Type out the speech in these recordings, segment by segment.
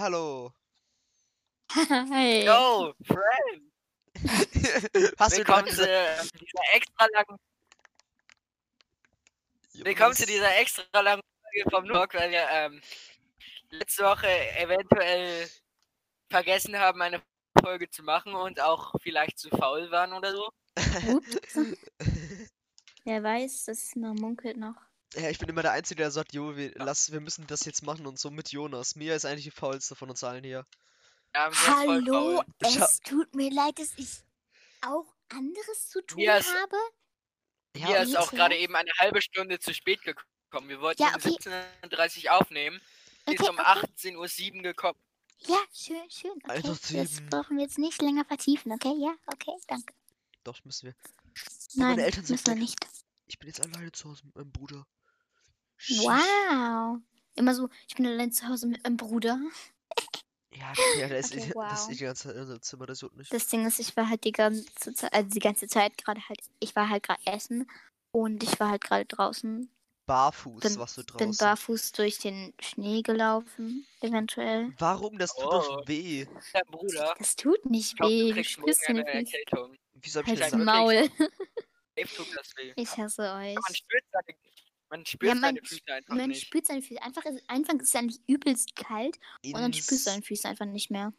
Hallo. Hey. Yo, Friend! Hast du Willkommen gerade zu gesagt, dieser extra langen, willkommen zu dieser extra langen Folge vom Talk, weil wir ähm, letzte Woche eventuell vergessen haben, eine Folge zu machen und auch vielleicht zu faul waren oder so. Wer weiß, das man munkelt noch. Ja, ich bin immer der Einzige, der sagt, jo, wir, lass, wir müssen das jetzt machen und so mit Jonas. Mia ist eigentlich die faulste von uns allen hier. Ja, Hallo, es tut mir leid, dass ich auch anderes zu tun Mir ist- habe. Hier ist auch gerade eben eine halbe Stunde zu spät gekommen. Wir wollten Ja, um okay. 17.30 Uhr aufnehmen. Sie ist Okay, um okay. 18.07 Uhr gekommen. Ja, schön, schön. Okay, Also das brauchen wir jetzt nicht länger vertiefen, okay? Ja, okay, danke. Doch, müssen wir. Nein, Eltern sind müssen wir nicht. Ich bin jetzt alleine zu Hause mit meinem Bruder. Wow. Immer so, ich bin allein zu Hause mit meinem Bruder. Ja, ja der ist, Okay, das wow. ist die ganze Zeit in unserem Zimmer, das juckt nicht. Das Ding ist, ich war halt die ganze Zeit, also die ganze Zeit gerade halt, ich war halt gerade essen und ich war halt gerade draußen, Barfuß bin- warst du bin draußen. barfuß durch den Schnee gelaufen, eventuell. Warum? Das tut Oh. doch weh. Der Bruder. Das tut nicht Ich glaub, weh, du du kriegst spürst morgen eine. Erkältung. Wieso hab ich Halt's das? Maul. Tut das. Ich hasse euch. Man spürt seine, man spürt man seine Füße einfach Man nicht. spürt seine Füße. Einfach ist, einfach ist es eigentlich übelst kalt und dann spürst du Ins deine Füße einfach nicht mehr.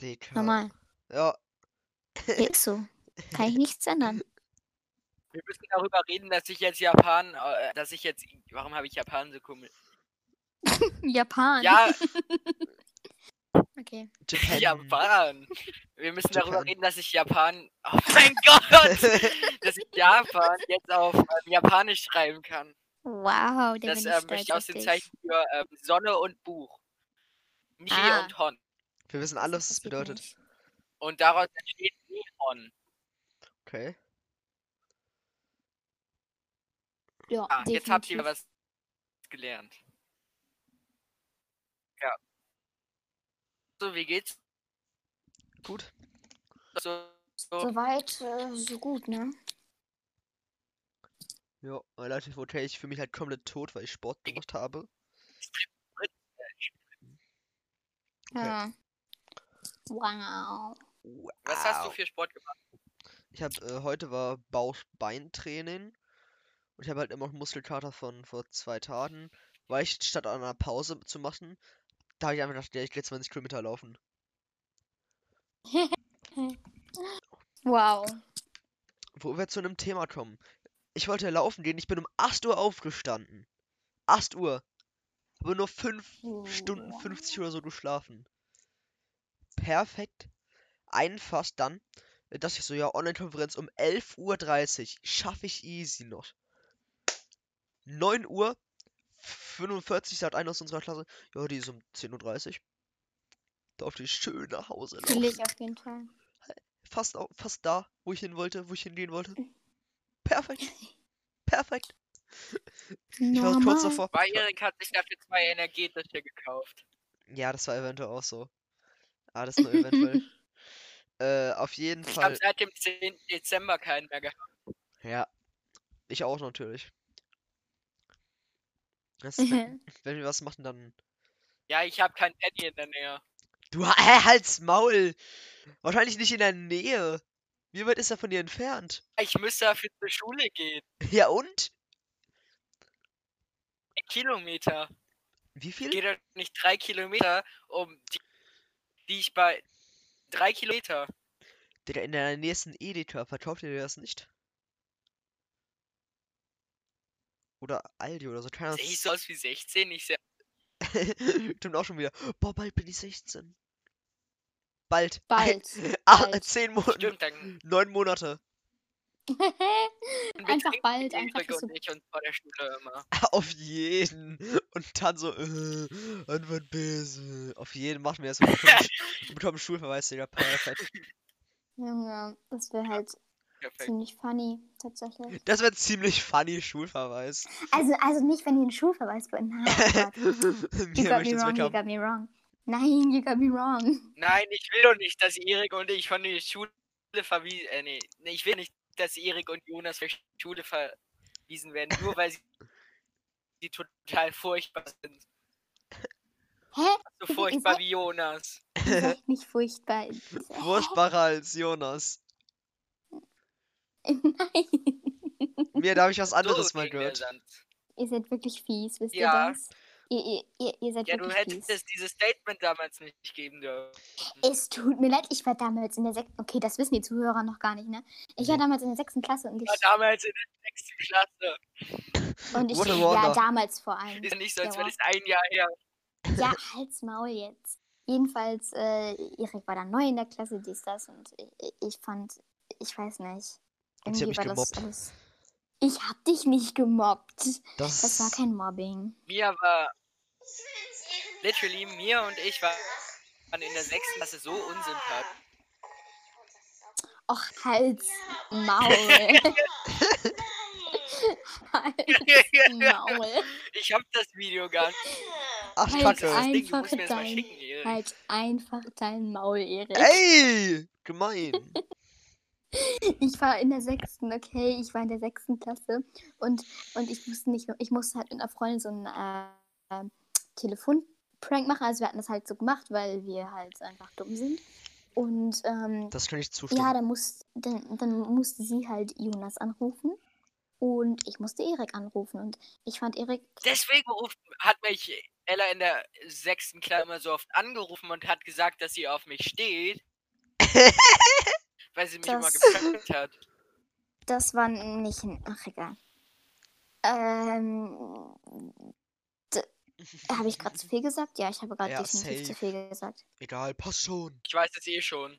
Dicker. Normal. Ja, Ist so. Kann ich nichts ändern. Wir müssen darüber reden, dass ich jetzt Japan, äh, dass ich jetzt, warum habe ich Japan so komisch? Japan. Ja, Okay. Japan. Japan. Wir müssen darüber Japan. reden, dass ich Japan, oh mein Gott, dass ich Japan jetzt auf ähm, Japanisch schreiben kann. Wow, der Das ähm, möchte ich aus den dich. Zeichen für ähm, Sonne und Buch. Ni Ah. und Hon. Wir wissen alle, was das bedeutet. Und daraus entsteht Nihon. Okay. Ja, Ah, jetzt habt ihr was gelernt. Ja. So, wie geht's? Gut. So, so. Soweit, äh, so gut, ne? Ja, relativ okay. Ich fühle mich halt komplett tot, weil ich Sport gemacht habe. Okay. Ja. Wow. Was hast du Wow. für Sport gemacht? Ich habe äh, heute war Bauch-Bein-Training und ich habe halt immer noch Muskelkater von vor zwei Tagen, weil ich statt einer Pause zu machen, da habe ich einfach gedacht, ja, ich gehe 20 Kilometer laufen. Wow. Wo wir zu einem Thema kommen. Ich wollte laufen gehen, ich bin um 8 Uhr aufgestanden. 8 Uhr. Aber nur 5 Stunden 50 oder so geschlafen. Perfekt. Einfach dann, dass ich so, ja, Online-Konferenz um 11.30 Uhr. Schaffe ich easy noch. 9 Uhr 45 sagt einer aus unserer Klasse, ja, die ist um 10.30 Uhr. Durfte ich schön nach Hause Fühle ich laufen. auf jeden Fall. Fast, fast da, wo ich hin wollte, wo ich hingehen wollte. Perfekt. Perfekt. Ich war kurz davor. Weil Erik hat sich dafür zwei energetische gekauft. Ja, das war eventuell auch so. Ah, das nur eventuell. äh, auf jeden Ich habe Fall. seit dem 10. Dezember keinen mehr gehabt. Ja. Ich auch natürlich. Das, wenn, wenn wir was machen, dann. Ja, ich habe kein Teddy in der Nähe. Du hä, halt's Maul! Wahrscheinlich nicht in der Nähe. Wie weit ist er von dir entfernt? Ich müsste dafür zur Schule gehen. Ja und? Kilometer. Wie viel? gehe doch nicht drei Kilometer, um die, die ich bei drei Kilometer. Digga, in der nächsten Edeka verkauft ihr das nicht? Oder Aldi oder so, keine Sehe ich so aus wie 16? Ich sehe Stimmt auch schon wieder. Boah, bald bin ich 16. Bald. Bald. Ah, bald. 10 Monate. stimmt, dann Neun Monate. Einfach bald, einfach so. und ich uns vor der Schule immer. Auf jeden. Und dann so, äh, Antwort böse. Auf jeden machen wir das. Wir bekommen, Schulverweis, Digga. Perfekt. Junge, das wäre halt Perfekt. ziemlich funny, tatsächlich. Das wird ziemlich funny, Schulverweis. Also, also nicht, wenn ihr einen Schulverweis bekommt. Nein, oh Gott. You got me wrong, you got me wrong. Nein, you got me wrong. Nein, ich will doch nicht, dass Erik und ich von der Schule verwiesen. Äh, nee, nee, ich will nicht, dass Erik und Jonas von der Schule verwiesen werden, nur weil sie, sie total furchtbar sind. Hä? So furchtbar wie Jonas. Nicht furchtbar. Furchtbarer als Jonas. Nein. Mir, da habe ich was anderes so mal gehört. Ihr seid wirklich fies, wisst Ja. ihr das? Ihr, ihr, ihr, ihr seid Ja, du wirklich fies. hättest dieses Statement damals nicht geben dürfen. Es tut mir leid, ich war damals in der sechsten. Okay, das wissen die Zuhörer noch gar nicht, ne? Ich war Nee. damals in der sechsten Klasse und ich. War damals in der sechsten Klasse. Und ich What ja, damals vor allem. Ist ja nicht so, als wäre das ein Jahr her. Ja, halt's Maul jetzt. Jedenfalls, äh, Erik war dann neu in der Klasse, dies, das und ich, ich fand, ich weiß nicht. Und sie hat Irgendwie mich war das gemobbt. alles. Ich hab dich nicht gemobbt. Das, Das war kein Mobbing. Mir war. Literally, mir und ich waren in der sechsten Klasse so unsympathisch. Och, halt's Maul. halt's Maul. ich hab das Video gar nicht. Ach, Halt Kacke. Das Ding, du einfach musst mir das mal dein- schicken, Erik. Halt einfach dein Maul, Erik. Ey! Gemein. Ich war in der sechsten, okay, ich war in der sechsten Klasse und, und ich musste nicht, ich musste halt mit einer Freundin so äh, äh, Telefonprank machen. Also wir hatten das halt so gemacht, weil wir halt einfach dumm sind. Und ähm, Das kann ich zustimmen. ja, dann, muss, dann, dann musste sie halt Jonas anrufen und ich musste Erik anrufen und ich fand Erik Deswegen hat mich Ella in der sechsten Klasse immer so oft angerufen und hat gesagt, dass sie auf mich steht. weil sie mich immer Das- geprankt hat. Das war nicht. ein- Ach, egal. Ähm. Habe ich gerade zu viel gesagt? Ja, ich habe gerade Ja, definitiv zu safe. viel gesagt. Egal, passt schon. Ich weiß es eh schon.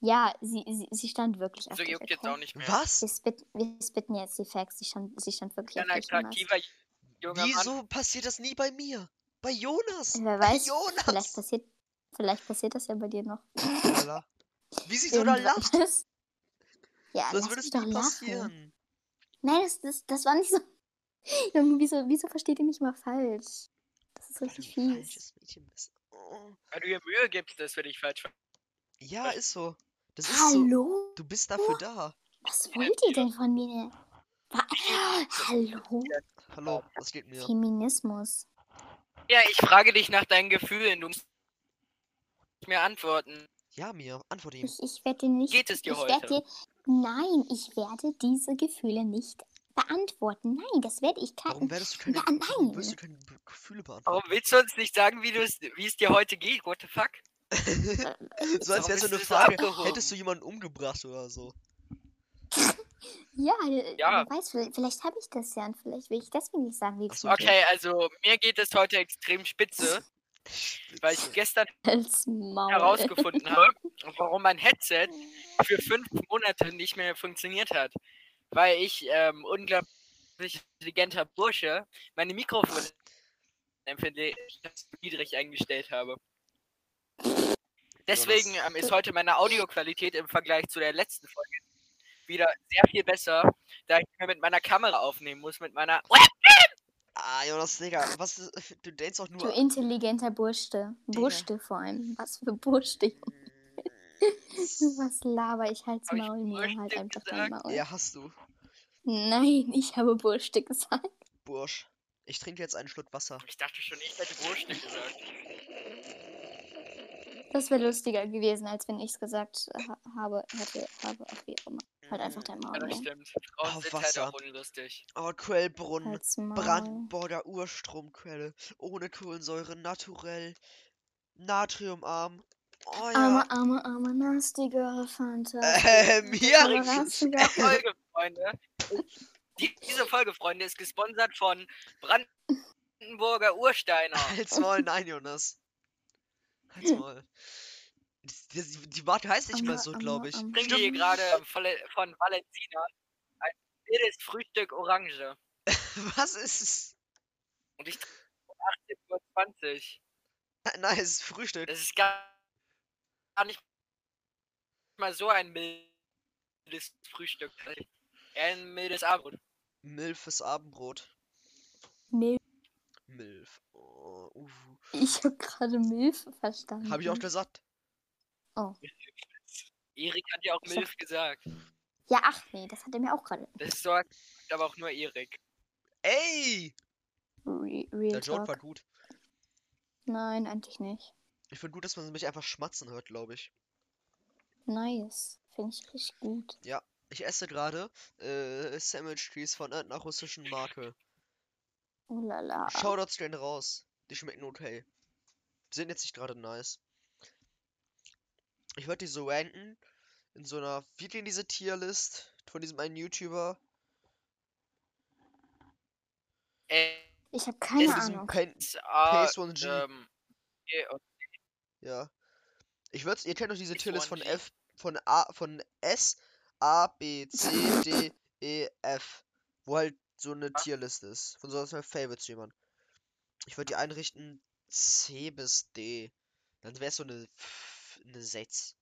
Ja, sie, sie, sie stand wirklich auf So dich, juckt jetzt okay? auch nicht mehr. Was? Wir, spit, wir spitten jetzt die Facts. Sie stand, sie stand wirklich Ein auf attraktiver junger Mann. Wieso passiert das nie bei mir? Bei Jonas. Wer Bei weiß, vielleicht Jonas. passiert, vielleicht passiert das ja bei dir noch. Wie sie so da lacht. Ja, lass würde doch nie lachen. passieren. Nein, das, das, das war nicht so. Junge, wieso, wieso versteht ihr mich mal falsch? Ist Weil du richtig fies. falsches Mädchen bist. Oh. Weil du dir Mühe gibst, das für dich falsch ver- Ja, ist so. Das ist so. Hallo? Du bist dafür da. Was wollt ihr denn von mir? Wa- Hallo? Hallo, was geht mir? Feminismus. Ja, ich frage dich nach deinen Gefühlen. Du musst mir antworten. Ja, mir. Antworte ihm. Ich, ich werde nicht. Geht es dir ich heute? werd dir, nein, ich werde diese Gefühle nicht beantworten. Nein, das werde ich Warum kein. werdest du keine, warum nein. wirst du keine Gefühle beantworten? Warum willst du uns nicht sagen, wie, wie es dir heute geht? What the fuck? so als Warum wäre so eine Frage, abgehoben? hättest du jemanden umgebracht oder so? Ja, äh, Ja. weiß, vielleicht, habe ich das ja und vielleicht will ich deswegen nicht sagen, wie es so, mir geht. Okay, also mir geht es heute extrem spitze, weil ich gestern herausgefunden habe, warum mein Headset für fünf Monate nicht mehr funktioniert hat. Weil ich, ähm, unglaublich intelligenter Bursche, meine Mikrofone niedrig eingestellt habe. Deswegen ähm, ist heute meine Audioqualität im Vergleich zu der letzten Folge wieder sehr viel besser, da ich mir mit meiner Kamera aufnehmen muss, mit meiner Ah, Jonas, Digga, was ist, du denkst doch Du nur. intelligenter Burschte. Burschte vor allem. Was für Burschte. Was laber ich? Halt's Maul mir. Halt einfach dein? Maul. Ja, hast du. Nein, ich habe Burschte gesagt. Bursch. Ich trinke jetzt einen Schluck Wasser. Ich dachte schon, ich hätte Wurst gesagt. Das wäre lustiger gewesen, als wenn ich es gesagt ha habe, hätte, habe, auch wie auch immer. Halt einfach dein Maul. Ja, das stimmt. Frauen Oh, sind halt Wasser. auch unlustig. Oh, Quellbrunnen. Brandenburger Urstromquelle. Ohne Kohlensäure, naturell. Natriumarm. Oh ja. Arme, arme, arme, nastige Fanta. Ähm, ja. Folge, Freunde. Die, diese Folge, Freunde, ist gesponsert von Brandenburger Ursteiner. Halt's Maul, nein, Jonas. Halt's Maul. Die, die, die Marke heißt nicht mal so, glaube ich. Ich trinke hier gerade von, von Valentina ein wildes Frühstück Orange. Was ist es? Und ich trinke um 18.20 Uhr. Nice, Frühstück. Das ist gar, gar nicht mal so ein mildes Frühstück. Ein mildes Abendbrot. Milfes Abendbrot. Milf. Milf. Oh, uh. Ich habe gerade Milf verstanden. Hab ich auch gesagt. Erik hat ja auch Milf gesagt. Ja, ach nee, das hat er mir auch gerade. Das sagt aber auch nur Erik. Ey! Re Real Der Joke war gut. Nein, eigentlich nicht. Ich finde gut, dass man mich einfach schmatzen hört, glaube ich. Nice. Finde ich richtig gut. Ich esse gerade äh, Sandwich Trees von einer russischen Marke. Oh la la. Shoutouts gehen raus. Die schmecken okay. Die sind jetzt nicht gerade nice. Ich würde die so ranken in so einer, wie geht diese Tierlist von diesem einen YouTuber? Äh, Ich habe In keine diesem Ahnung. Pain, A, PS1G. ähm, E und Ja. Ich würde, ihr kennt doch diese Ist Tierlist von 1G. F, von A, von S, A, B, C, D, E, F. Wo halt so eine Tierliste ist. Von so aus meinen Favorite-Streamern. Ich würde die einrichten C bis D. Dann wäre es so eine, eine 6.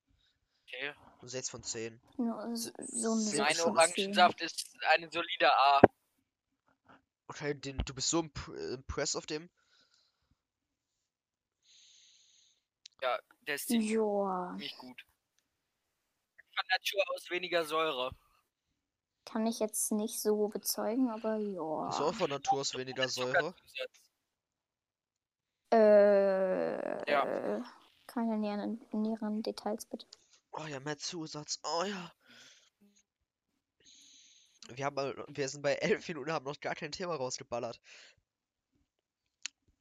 okay. Eine 6 von 10. Nur so eine Sechs Mein sechs von von Orangensaft ist eine solide A. Okay, den, du bist so imp impressed auf dem. Der ist 10. ziemlich gut. Von Natur aus weniger Säure. Kann ich jetzt nicht so bezeugen, aber joa. Ist auch von Natur aus weniger Säure. Äh, Ja. keine näheren, näheren Details bitte. Oh ja, mehr Zusatz. Oh ja. Wir haben wir sind bei 11 Minuten und haben noch gar kein Thema rausgeballert.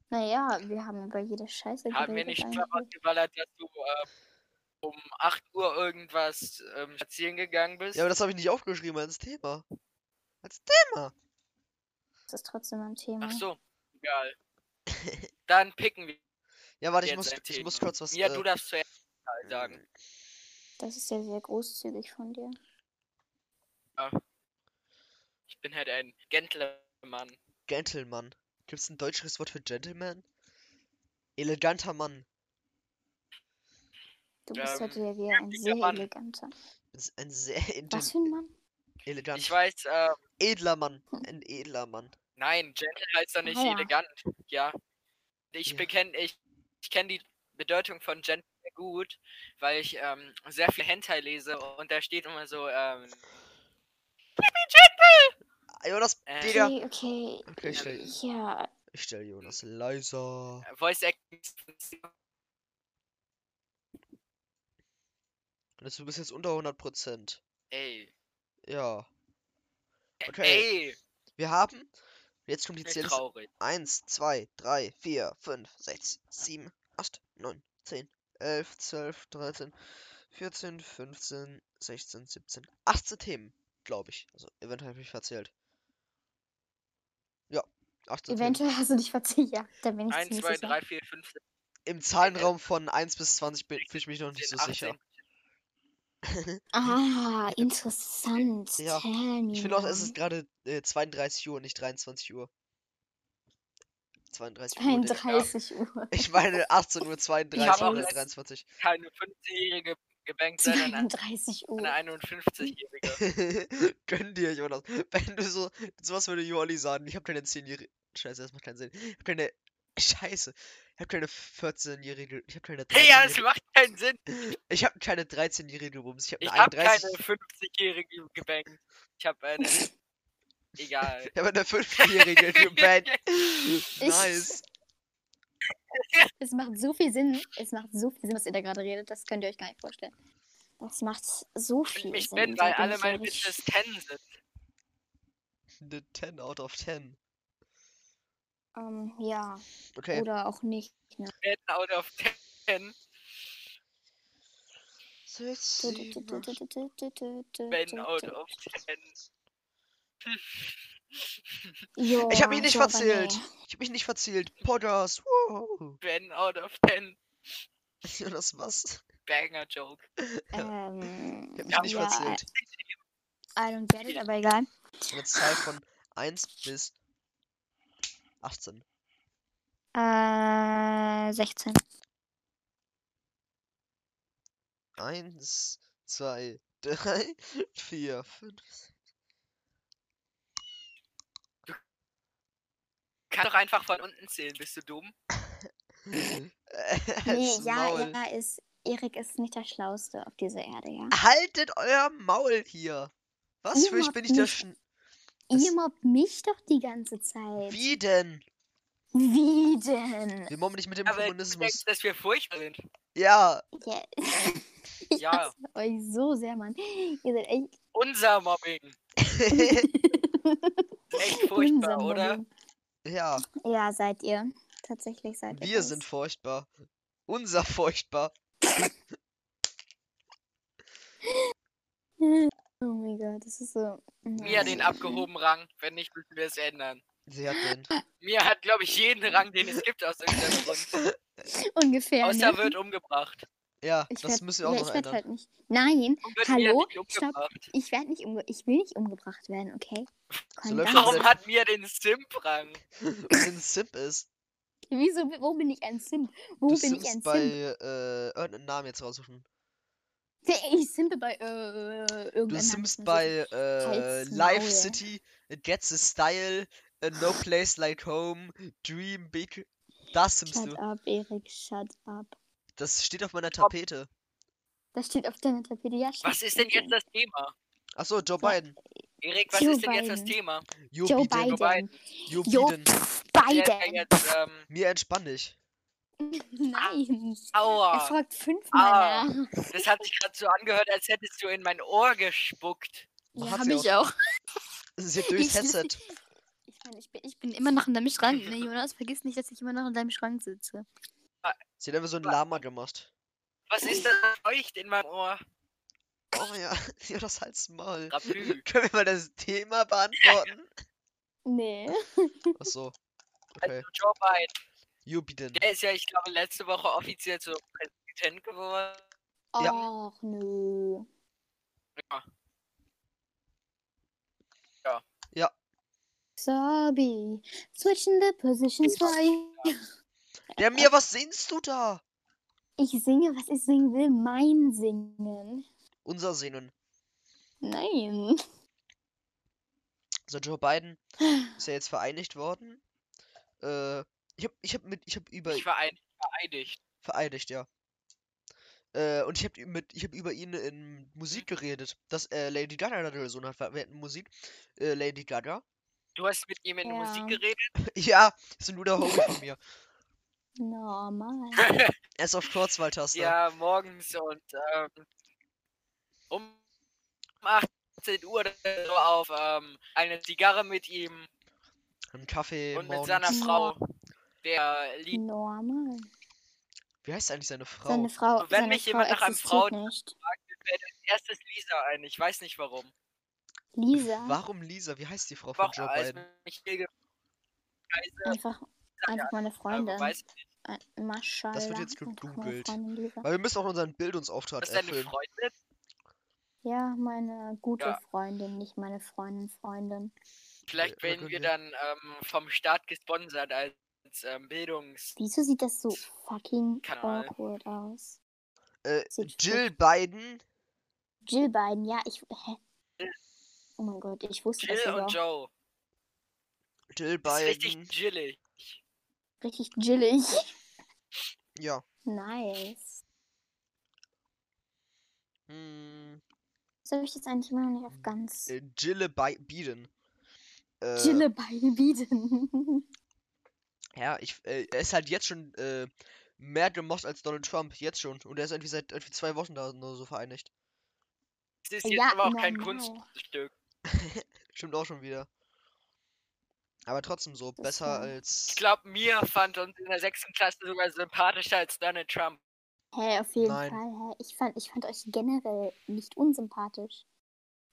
Naja, wir haben über jede Scheiße Haben wir geredet nicht eigentlich. vorausgeballert, dass du äh, um 8 Uhr irgendwas ähm, spazieren gegangen bist? Ja, aber das habe ich nicht aufgeschrieben als Thema. Als Thema. Das ist trotzdem ein Thema. Ach so, egal. Dann picken wir Ja, warte, ich muss, ich Thema. muss kurz was. Ja, äh, du darfst zuerst Teil sagen. Das ist ja sehr großzügig von dir. Ich bin halt ein Gentleman. Gentleman. Gibt es ein deutscheres Wort für Gentleman? Eleganter Mann. Du bist Ähm, heute wieder ein sehr Mann. eleganter. Ein sehr Was für ein Mann? Elegant. Ich weiß, äh, Edler Mann. Ein edler Mann. nein, Gentle heißt doch nicht Ah, ja. elegant. Ja. Ich Ja. bekenn, ich, ich kenne die Bedeutung von Gentle sehr gut, weil ich ähm, sehr viel Hentai lese und da steht immer so, ähm, Ah, Jonas, Äh, Digga. Okay, okay. Okay, ich stell, Ja, ich stell Jonas leiser. Voice Acting. Und du bist jetzt unter 100%. Ey. Ja. Okay. Ey, Wir haben. Jetzt kommt die traurig. 1, 2, 3, 4, 5, 6, 7, 8, 9, 10, 11, 12, 13, 14, 15, 16, 17, 18 Themen, glaube ich. Also eventuell habe ich mich verzählt. Ja, 18 Themen. eventuell hast du dich verzählt. Ja, da bin ich 1, ziemlich 2, sicher. 3, 4, 5, 6, Im Zahlenraum von 1 bis 20 bin ich mich noch nicht so 17, sicher. 18. Ah, interessant. Ja, Ich finde auch, es ist gerade äh, 32 Uhr, nicht 23 Uhr. 32 Uhr. Digga. 32 Uhr. Ich meine 18 Uhr 32 hab auch oder letzt- 23. Keine 15-jährige gebankt, sondern eine 32 Uhr. 51-jährige. Gönn dir, Jonas. Wenn du so, sowas würde Joli sagen, ich habe keine 10-jährige. Scheiße, das macht keinen Sinn. Ich habe keine. Scheiße. Ich habe keine 14-jährige. Ich habe keine Hey, ja, es 13-jährige. macht keinen Sinn. Ich habe keine 13-jährige Bums. Ich habe Ich eine habe keine 31. 50-jährige gebankt. Ich habe eine. Egal. Ich habe eine 5-jährige gebannt. nice. Es macht so viel Sinn. Es macht so viel Sinn, was ihr da gerade redet. Das könnt ihr euch gar nicht vorstellen. Das macht so Ich viel mich Sinn. bin, da weil bin alle ich meine. Bitches 10 sind. Eine 10 out of 10. Ähm, ja. Okay. Oder auch nicht. Ne? 10 out of 10. Sechs, Du- du- sieben, du- acht. du- du- du- du- du- du- Ben du- out du- of 10. Joa, Ich habe mich nicht so, verzählt. nee. Ich habe mich nicht verzählt. Podcast. Wow. Ben out of 10. Jonas, was? Banger Joke. Ähm, Ich habe mich nicht ja, verzählt. I don't get it, aber egal. Eine Zahl von 1 bis 18. Äh, 16. 1, 2, 3, 4, 5. Kann doch einfach von unten zählen, bist du dumm? Nee, ja, Maul. ja, ist. Erik ist nicht der Schlauste auf dieser Erde, ja. Haltet euer Maul hier. Was für ich bin ich der. Sch Ihr mobbt mich doch die ganze Zeit. Wie denn? Wie denn? Wir mobben nicht mit dem Aber Kommunismus. denkst, dass wir furchtbar sind. Ja, Ja. Ich Ja. hasse euch so sehr, Mann. Ihr seid echt Unser Mobbing. Echt furchtbar, unser oder? Mobbing. ja, Ja, seid ihr. Tatsächlich seid ihr. wir das. sind furchtbar. Unser furchtbar. Oh mein Gott, das ist so. Mia den abgehoben Rang. Wenn nicht, müssen wir es ändern. Sie hat den. Mia hat, glaube ich, jeden Rang, den es gibt aus irgendeinem Grund. Ungefähr. Außer ne? wird umgebracht. Ja, Ich das werd- müssen wir auch ja, noch ich ändern. halt nicht. Nein, Hallo? Stopp. ich werde nicht umge ich will nicht umgebracht werden, okay? Das Warum hat Mia den Simp-Rang? Ein Simp ist. Wieso, wo bin ich ein Simp? Wo Du bin ich simpst ein bei Simp? äh, irgendeinen Namen jetzt raussuchen. Ich simpe bei äh, Du simpst bei äh, Live Maul. City, It Gets a Style, a No Place Like Home, Dream Big. Das simpst Shut du. up, Erik, shut up. Das steht auf meiner Tapete. Das steht auf deiner Tapete. Ja, Was ist denn jetzt das Thema? Achso, Joe. Biden. Erik, was Joe ist denn jetzt das Biden. Thema? Joe, Joe Biden. Biden. Joe Joe Biden. Ja Biden. jetzt, ähm, Mir entspann dich. Nein. Er aua. fragt fünfmal nach. Das hat sich gerade so angehört, als hättest du in mein Ohr gespuckt. Ja, hab sie ich auch. Sie hat durchs Ich- Headset. Ich meine, ich bin, ich bin immer noch in deinem Schrank, ne, Jonas? Vergiss nicht, dass ich immer noch in deinem Schrank sitze. Sie hat einfach so ein Lama gemacht. Was ist das feucht in meinem Ohr? Oh ja, ja, das halt's mal. Rapü. Können wir mal das Thema beantworten? Nee. Achso. Okay. Also Joe Biden. Biden. Der ist ja, ich glaube, letzte Woche offiziell zum Präsident geworden. Ja. Ach, nö. Ja. Sorry. Switching the positions for you. Der mir, was singst du da? Ich singe, was ich singen will. Mein Singen. Unser Singen. Nein. Also Joe Biden ist ja jetzt vereinigt worden. Äh, ich hab, ich hab mit, ich hab über, Ich war ein, vereidigt. vereinigt, ja. Äh, und ich hab mit, ich hab über ihn in Musik geredet, dass äh, Lady Gaga da so hat. Wir hatten Musik, äh, Lady Gaga. Du hast mit ihm in Ja. Musik geredet? ja, ist ein guter Homie von mir. Normal. Er ist auf Kurzwahltaste. Ja, morgens und ähm, um 18 Uhr oder so auf ähm, eine Zigarre mit ihm Ein Kaffee und mit morgens. seiner Frau. Der Lied. Normal. Wie heißt eigentlich seine Frau? Seine Frau, Und wenn seine mich Frau jemand nach einem Frauen- nicht. fällt als erstes Lisa ein. Ich weiß nicht warum. Lisa. Warum Lisa? Wie heißt die Frau von Joe Biden? mich Einfach, einfach meine Freundin. weiß ich nicht. Maschallah. Das wird jetzt gegoogelt. Weil wir müssen auch unseren Bildungsauftrag Was ist deine erfüllen. Freundin? Ja, meine gute Ja. Freundin, nicht meine Freundin, Freundin. Vielleicht werden wir dann ähm, vom Staat gesponsert als ähm, Bildungs... Wieso sieht das so fucking Kanal. awkward aus? Äh, Jill Biden. Jill Biden, ja, ich. Hä? Oh mein Gott, ich wusste das Jill und Joe. Jill Ist richtig Biden. chillig. Richtig jillig. Ja. Nice. Hm, Das habe ich jetzt eigentlich immer noch nicht auf ganz. äh, Jille Bi Biden. Äh, Jille Biden. Ja, ich, äh, er ist halt jetzt schon äh, mehr gemocht als Donald Trump. Jetzt schon. Und er ist irgendwie seit irgendwie zwei Wochen da nur so vereinigt. Das ist jetzt Ja, aber auch kein normal. Kunststück. Stimmt auch schon wieder. Aber trotzdem so, Das besser war- als. Ich glaube, mir fand uns in der sechsten Klasse sogar sympathischer als Donald Trump. Hä, auf jeden Nein. Fall. Hä? Ich, fand, ich fand euch generell nicht unsympathisch.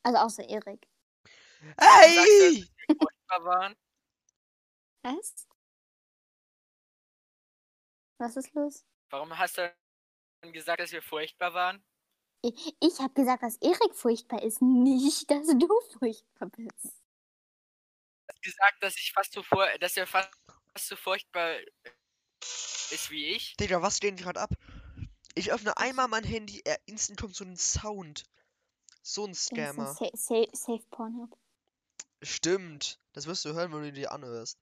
Also außer Erik. Hey! Was? Was ist los? Warum hast du dann gesagt, dass wir furchtbar waren? Ich, ich habe gesagt, dass Erik furchtbar ist, nicht, dass du furchtbar bist. Du hast gesagt, dass ich fast so fur dass er fast so furchtbar ist wie ich. Digga, was geht gerade ab? Ich öffne einmal mein Handy, er instant kommt so ein Sound. So ein Scammer. Sa sa safe Pornhub. Stimmt. Das wirst du hören, wenn du dir anhörst.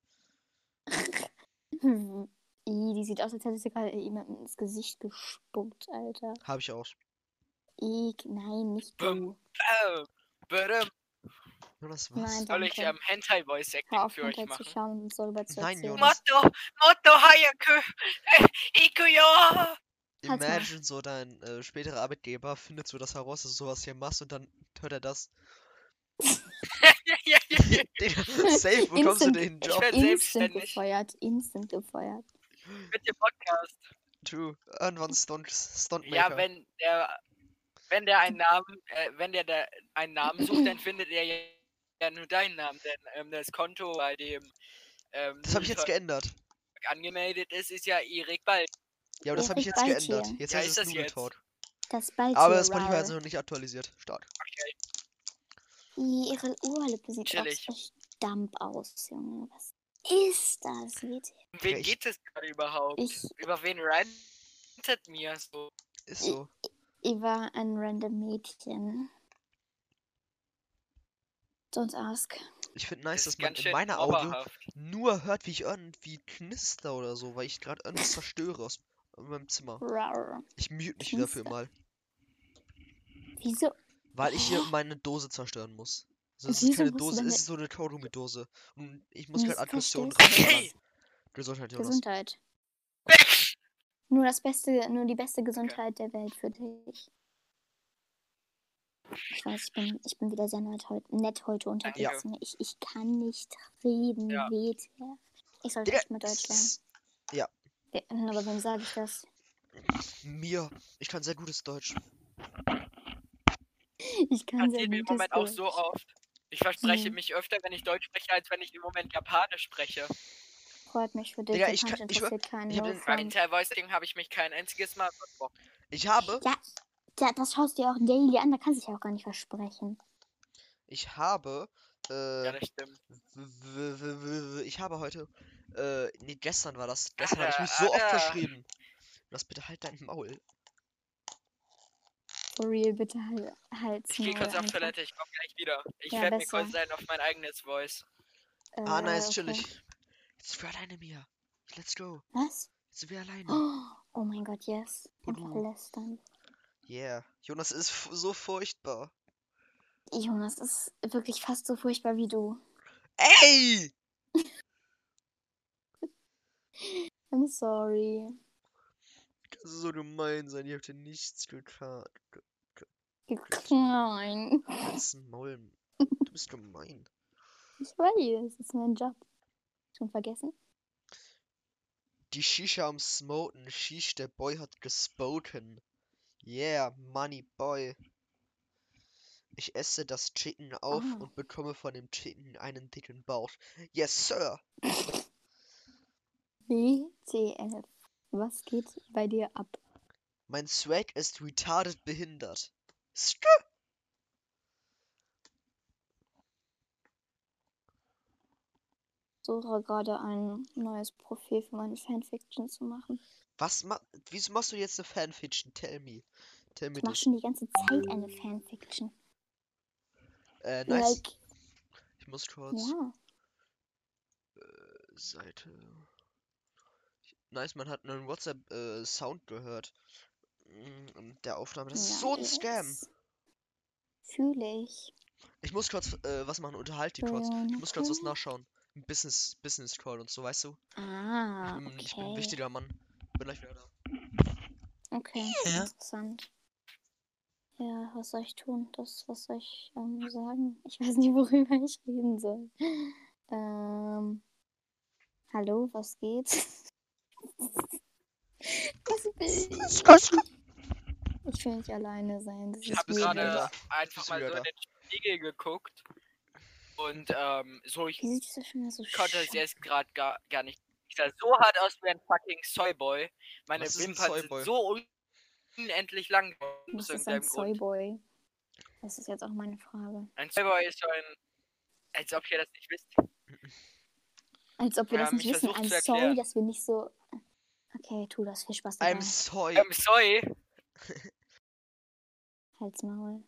Ih, die sieht aus, als hätte sie gerade jemandem ins Gesicht gespuckt, Alter. Hab ich auch. Ik, nein, nicht du. Badum. Jonas, was? Nein, Soll ich ähm, Hentai Voice Acting auf, für euch runter zu machen? schauen und zu Nein, erzählen. Jonas. Motto, Motto Hayaku, Ikuyo! Imagine so dein äh, späterer Arbeitgeber findet so das heraus, dass du sowas hier machst und dann hört er das. ja, ja, ja. Digga, safe bekommst du Instant- den Ich Job. werd Instant selbstständig. gefeuert, instant gefeuert. Mit dem Podcast. True. Irgendwann Stunt, Stuntmaker. Ja, wenn der, wenn der einen Namen, äh, wenn der, der einen Namen sucht, dann findet er ja, nur deinen Namen, denn ähm, das Konto, bei dem ähm, das habe ich jetzt Nudel geändert. Angemeldet ist, ist ja Erik Ball. Ja, aber das habe ich jetzt geändert. Jetzt Ja, heißt ist es das jetzt? Talk. Das bald Aber hier, Spotify hat noch nicht aktualisiert. Stark. Okay. Ihre Ohrlippe sieht Chillig. auch so Stamp aus, Junge. Was ist das? Bitte? Um wen geht es gerade überhaupt? Ich, Über wen rantet mir so? Ist so. ich war ein random Mädchen. Don't ask. Ich finde nice, Das dass man in meiner Audio nur hört, wie ich irgendwie knister oder so, weil ich gerade irgendwas zerstöre aus meinem Zimmer. Rar. Ich mute mich dafür Knister? mal, Wieso? weil ich hier meine Dose zerstören muss. Also es ist keine Dose, es ist so eine Kaugummi-Dose. Und ich muss gerade Aggression. Hey! Gesundheit, Jonas. Gesundheit. Nur das Beste, nur die beste Gesundheit der Welt für dich. Ich weiß, ich bin, ich bin wieder sehr nett, heut, nett heute unterwegs. ne? Ich, ich kann nicht reden, Ja. weht. Ich sollte echt mal Deutsch lernen. Ja, Ja, Aber wem sage ich das? mir. Ich kann sehr gutes Deutsch. Ich kann sehr Passiert mir im gutes Moment auch Deutsch. so oft. Ich verspreche Hm. mich öfter, wenn ich Deutsch spreche, als wenn ich im Moment Japanisch spreche. Freut mich für dich. Digga, ich kann- ich ich hab no den- Voice Ding habe ich mich kein einziges Mal versprochen. Ich habe, Ja, ja, das schaust du dir auch daily an, da kannst du dich ja auch gar nicht versprechen. ich habe, äh, Ja, das stimmt. w- w- w- w- ich habe heute, äh, nee, gestern war das. Gestern habe ich mich Alter, so oft Alter. verschrieben. Lass bitte halt dein Maul. For real, bitte halt, halt's Ich gehe Maul kurz auf einfach. Toilette, ich komme gleich wieder. Ich Ja, werde mir kurz sein auf mein eigenes Voice. Ah, Äh, nice, okay. chillig. Jetzt sind wir alleine, Mia. Let's go. Was? Jetzt sind wir alleine. Oh, oh mein Gott, yes. Hudu. lästern. Yeah. Jonas ist so furchtbar. Jonas ist wirklich fast so furchtbar wie du. Ey! I'm sorry. Kannst du so gemein sein? Ihr habt ja nichts getan. Nein. Das ist ein Maul. Du bist gemein. Ich weiß, es ist mein Job. Schon vergessen? Die Shisha am Smoten. Shish, der Boy hat gespoken. Yeah, Money Boy. Ich esse das Chicken auf Ah. und bekomme von dem Chicken einen dicken Bauch. Yes, Sir. WTF. Was geht bei dir ab? Mein Swag ist retarded behindert. Skr Suche gerade ein neues Profil für meine Fanfiction zu machen. Was ma Wieso machst du jetzt eine Fanfiction? Tell me. Tell me Ich mache this. schon die ganze Zeit eine Fanfiction. Äh, nice. Like, Ich muss kurz. ja. Seite. Nice, man hat einen WhatsApp-Sound gehört. Mm, Der Aufnahme. Das ist so ein Scam. Fühle ich. Ich muss kurz äh, was machen, unterhalt die kurz. Ich muss kurz was nachschauen. Ein Business, Business Call und so, weißt du? Ah, Ich bin, ich bin ein okay. wichtiger Mann. Bin gleich wieder da. Okay, Ja. interessant. Ja, was soll ich tun? Das, was soll ich ähm, sagen? Ich weiß nicht, worüber ich reden soll. Ähm, hallo, was geht? was will ich? Ich will nicht alleine sein. Das Ich habe gerade einfach mal so in den Spiegel geguckt. Und ähm, so, ich das so konnte es jetzt gerade gar, gar nicht. Ich sah so hart aus wie ein fucking Soyboy. Meine ein Wimpern Soyboy? sind so unendlich lang. Was ist ein. Soyboy? Das ist jetzt auch meine Frage. Ein Soyboy ist so ein. Als ob ihr das nicht wisst. Als ob wir das Ähm, nicht ich wissen. sorry, erklären. dass wir nicht so. Okay, tu das. Viel Spaß dabei. I'm soy. Ähm, Soy. Halt's Maul.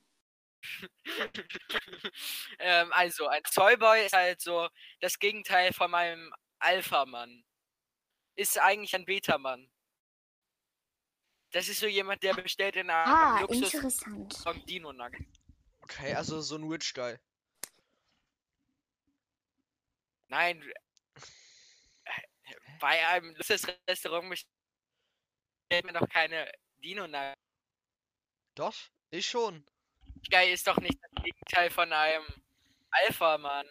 ähm, also, ein Soyboy ist halt so das Gegenteil von meinem Alpha-Mann. Ist eigentlich ein Beta-Mann. Das ist so jemand, der bestellt in einem Ah, Luxus interessant. vom Dino Nugget. Okay, also so ein Rich Guy. Nein. Bei einem Luxusrestaurant bestellt man doch keine dino -Nuggets. Doch, ich schon. Geil ist doch nicht das Gegenteil von einem Alpha-Mann.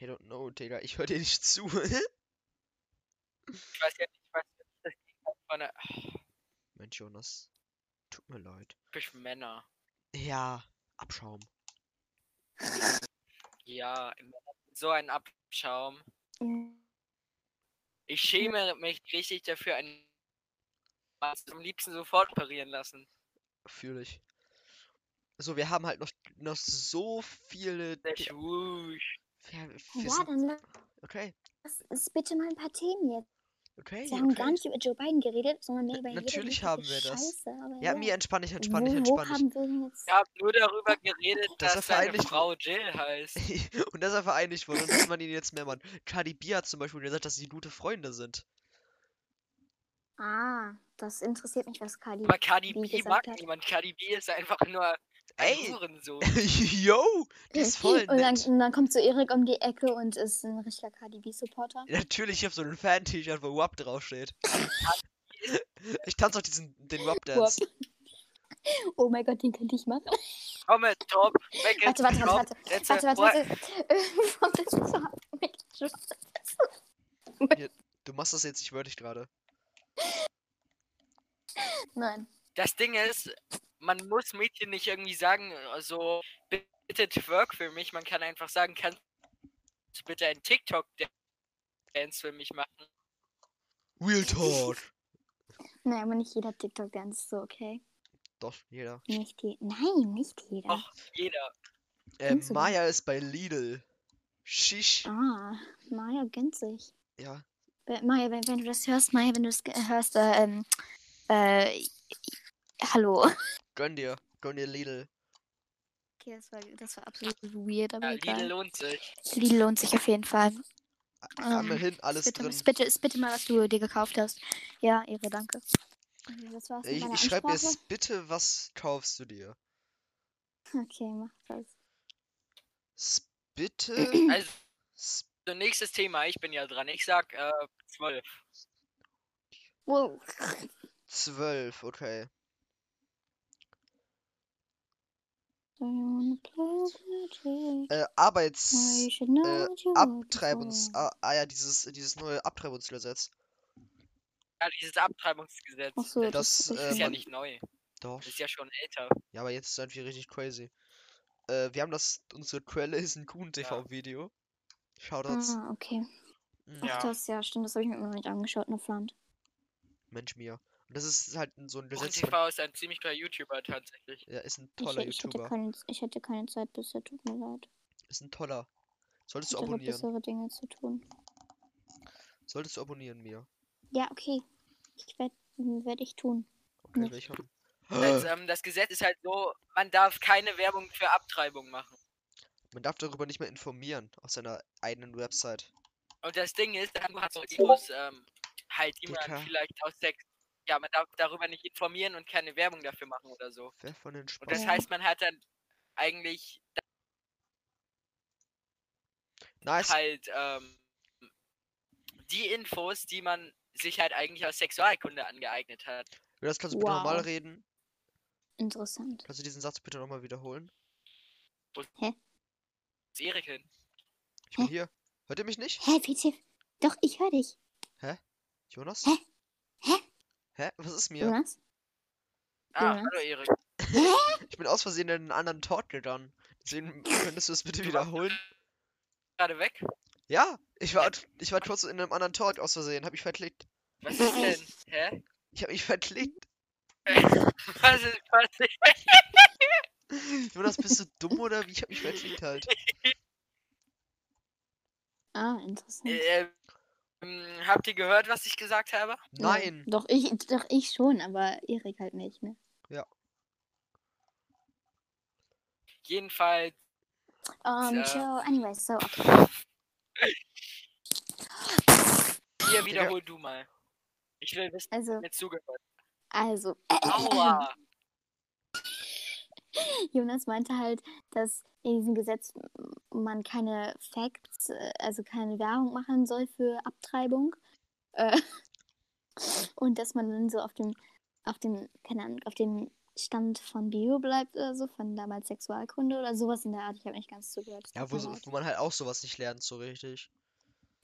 I don't know, Digga. Ich höre dir nicht zu. Ich weiß ja nicht, was das Gegenteil von einer. Mensch, Jonas. Tut mir leid. Typisch Männer. Ja, Abschaum. Ja, so ein Abschaum. Mm, Ich schäme mich richtig dafür, einen am liebsten sofort parieren lassen. Fühle ich. So, wir haben halt noch, noch so viele. Der Schwusch. Wir, wir Ja, sind, dann okay, lass uns bitte mal ein paar Themen jetzt. Okay, haben okay. gar nicht über Joe Biden geredet, sondern mehr über Natürlich haben wir das. Scheiße, Ja, mir entspann ich, entspann ich, entspann ich. haben wir denn jetzt? Ich habe nur darüber geredet, Dass er dass seine vereinigt Frau Jill heißt. und dass er vereinigt wurde und dass man ihn jetzt mehr Mann. Cardi B hat zum Beispiel gesagt, dass sie gute Freunde sind. Ah, das interessiert mich, was Cardi Aber Cardi B B gesagt mag hat. niemand. Cardi B ist einfach nur Ey! Hurensohn. Yo! Die ist voll und, dann, und dann kommt so Erik um die Ecke und ist ein richtiger Cardi B-Supporter. Natürlich, ich habe so ein Fan-T-Shirt, wo WAP draufsteht. Ich tanze auch diesen, den WAP-Dance. Oh mein Gott, den könnte ich machen. Komme, top, weg Warte, warte, warte, Warte, warte, what? warte. Warum bist du so Du machst das jetzt nicht wörtlich gerade. Nein. Das Ding ist, man muss Mädchen nicht irgendwie sagen, äh, so, bitte twerk für mich. Man kann einfach sagen, kannst du bitte einen TikTok-Dance für mich machen? Real Talk. Nein, aber nicht jeder TikTok-Dance ist so, okay? Doch, jeder. Nicht je Nein, nicht jeder. Doch, jeder. Äh? Maya ist bei Lidl. Shish. Ah, Maya gönnt sich. Ja. Maya, wenn, wenn du das hörst, Maya, wenn du das hörst, äh, ähm, äh, hallo. Gönn dir. Gönn dir Lidl. Okay, das war, das war absolut weird, aber Ja, egal. Lidl lohnt sich. Lidl lohnt sich auf jeden Fall. Ähm, hin, alles ist bitte, drin. Ist bitte, ist bitte mal, was du dir gekauft hast. Ja, Ehre, danke. Okay, Das war's mit Ich, ich schreibe jetzt bitte, was kaufst du dir? Okay, mach das. Bitte. Also, so nächstes Thema, ich bin ja dran. Ich sag äh, 12. Wow. Zwölf, okay. Äh, Arbeits... äh, Abtreibungs... Ah, ah ja, dieses, dieses neue Abtreibungsgesetz. Ja, dieses Abtreibungsgesetz. Ach so, das das, das, äh, ist ja nicht neu. Doch. Das ist ja schon älter. Ja, aber jetzt ist es irgendwie richtig crazy. Äh, wir haben das... Unsere Quelle ist ein Kuhn-TV-Video. Shoutouts. Ah, okay. Mhm. Ach, Ja. das, ja, stimmt, das habe ich mir noch nicht angeschaut, ne Pfand. Mensch mir. Und das ist halt so ein Gesetz von... TV ist ein ziemlich guter YouTuber tatsächlich. Ja, ist ein Ich, toller ich, hätte YouTuber. keine, ich hätte keine Zeit bisher, tut mir leid. Ist ein toller. Solltest Ich du abonnieren. bessere Dinge zu tun. Solltest du abonnieren, mir. Ja, okay. Ich werde werd ich tun. Okay, will ich haben. Das, ähm, das Gesetz ist halt so, man darf keine Werbung für Abtreibung machen. Man darf darüber nicht mehr informieren auf seiner eigenen Website. Und das Ding ist, dann hat so Infos, ähm, halt, die man Dicker. vielleicht aus Sex. Ja, man darf darüber nicht informieren und keine Werbung dafür machen oder so. Wer von den Und Spaß? das Ja. heißt, man hat dann eigentlich Nice. halt ähm, die Infos, die man sich halt eigentlich aus Sexualkunde angeeignet hat. Über das kannst du bitte nochmal Wow. reden. Interessant. Kannst du diesen Satz bitte nochmal wiederholen? Das ist Erik hin. Ich bin Hä? hier. Hört ihr mich nicht? Hä, PC? Doch, ich höre dich. Jonas? Hä? Hä? Hä? Was ist mir? Jonas? Ah, Jonas? hallo Erik. Ich bin aus Versehen in einen anderen Talk gegangen. Deswegen könntest du es bitte wiederholen. Gerade weg? Ja, ich war, ich war kurz in einem anderen Talk aus Versehen. Hab mich verklickt. Was ist denn? Hä? Ich hab mich verklickt. Was ist passiert? Jonas, bist du dumm oder wie? Ich hab mich verklickt halt. Ah, interessant. Äh, ähm, habt ihr gehört, was ich gesagt habe? Nein. Doch, ich, doch, ich schon, aber Erik halt nicht, ne? Jedenfalls, Um, Äh. so, anyway, so, okay. hier wiederhol du mal. Ich will wissen, Also, wer zugehört. also, Aua! Jonas meinte halt, dass in diesem Gesetz man keine Facts, äh, also keine Werbung machen soll für Abtreibung. Äh, und dass man dann so auf dem, auf dem, keine Ahnung, auf dem Stand von Bio bleibt oder so, von damals Sexualkunde oder sowas in der Art. Ich habe nicht ganz zugehört. Ja, wo, wo man halt auch sowas nicht lernt, so richtig.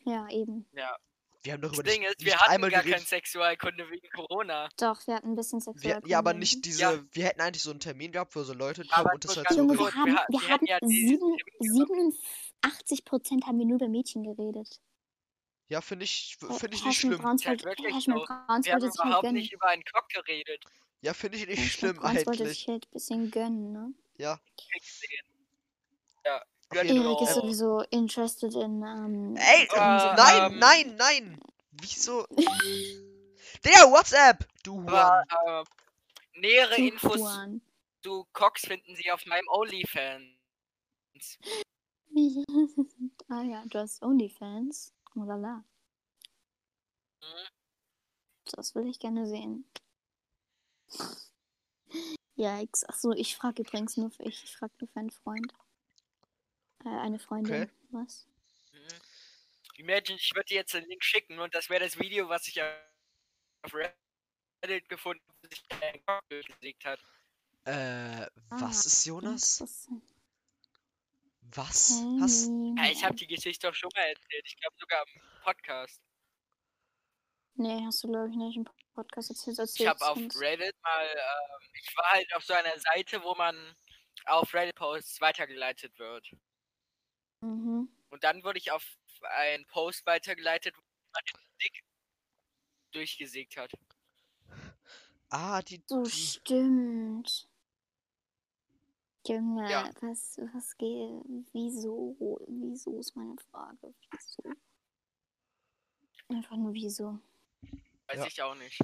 Ja, eben. Ja. Wir haben Das darüber Ding nicht, ist, nicht wir hatten einmal gar keine geredet. Sexualkunde wegen Corona. Doch, wir hatten ein bisschen Wir, Sexualkunde. ja, aber nicht diese. Ja. Wir hätten eigentlich so einen Termin gehabt, wo so Leute kommen Aber und das halt so. Junge, wir haben, wir wir wir haben hatten ja sieben, Termin 87 Prozent haben wir nur über Mädchen geredet. Ja, finde ich, finde ich nicht schlimm. Brauns Ist halt wollte, wirklich Herrschel so. Brauns Wir haben wollte halt überhaupt gönnen. nicht über einen Cock geredet. Ja, finde ich nicht Herrschel schlimm Brauns wollte eigentlich. sich halt ein bisschen gönnen, ne? Ja. Ja, Dir Erik ist sowieso interested in, ähm... Ey, Äh, nein, ähm, nein, nein! Wieso? Der WhatsApp! Du Aber äh, nähere Du Infos Juan. zu Cox finden Sie auf meinem OnlyFans. ah ja, du hast OnlyFans. Oh la la. Mhm. Das will ich gerne sehen. Yikes. Achso, ich frage übrigens nur für ich, ich frage nur für einen Freund. Äh, eine Freundin. Okay. Was? Mhm. Imagine, ich würde dir jetzt den Link schicken und das wäre das Video, was ich auf Reddit gefunden habe, wo sich der Cock durchgelegt hat. Äh, was Ah, ist Jonas? Was? Hast, Ja, ich habe die Geschichte doch schon mal erzählt. Ich glaube sogar im Podcast. Nee, hast du glaube ich nicht im Podcast erzählt. Ich erzählt habe auf. Reddit mal, ähm, ich war halt auf so einer Seite, wo man auf Reddit-Posts weitergeleitet wird. Mhm. Und dann wurde ich auf einen Post weitergeleitet, wo man den Dick durchgesägt hat. ah, die. So die stimmt. Junge, Ja. was, was geht? Wieso? Wieso ist meine Frage? Wieso? Einfach nur wieso? Weiß Ja. ich auch nicht.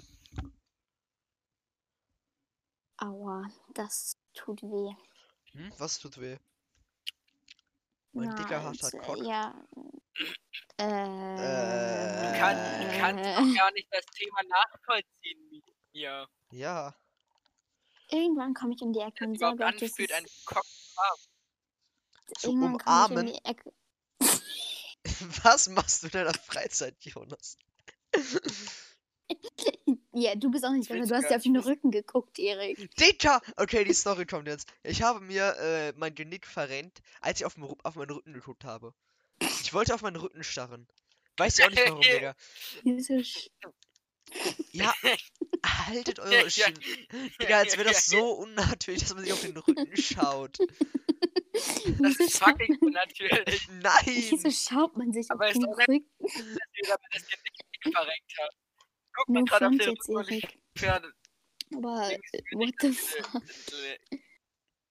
Aua, das tut weh. hm, was tut weh? Mein dicker, harter also, Cock. Ja. Äh. Äh, Du, kann, du kannst doch gar nicht das Thema nachvollziehen mit mir. Ja. Irgendwann komme ich um die Ecke und sage das anfühlt, ist, ein Cock Zu irgendwann komme ich um umarmen. die Ecke. Was machst du in deiner Freizeit, Jonas? Ja, du bist auch nicht besser. Du hast ja auf den. Rücken geguckt, Erik. Dicker! Okay, die Story kommt jetzt. Ich habe mir äh, mein Genick verrenkt, als ich auf, dem, auf meinen Rücken geguckt habe. Ich wollte auf meinen Rücken starren. Weiß ich auch nicht warum, Digga. Wieso Ja, haltet eure ja. Sch Digga, als wäre das so unnatürlich, dass man sich auf den Rücken schaut. Das wieso ist fucking unnatürlich, Wieso Nein! schaut man sich Aber auf ist den auch nicht- Rücken? dass jeder mir das Genick verrenkt hat. Guck mal gerade auf den jetzt, Rücken und ich Erik. für Aber äh, what the diese- fuck?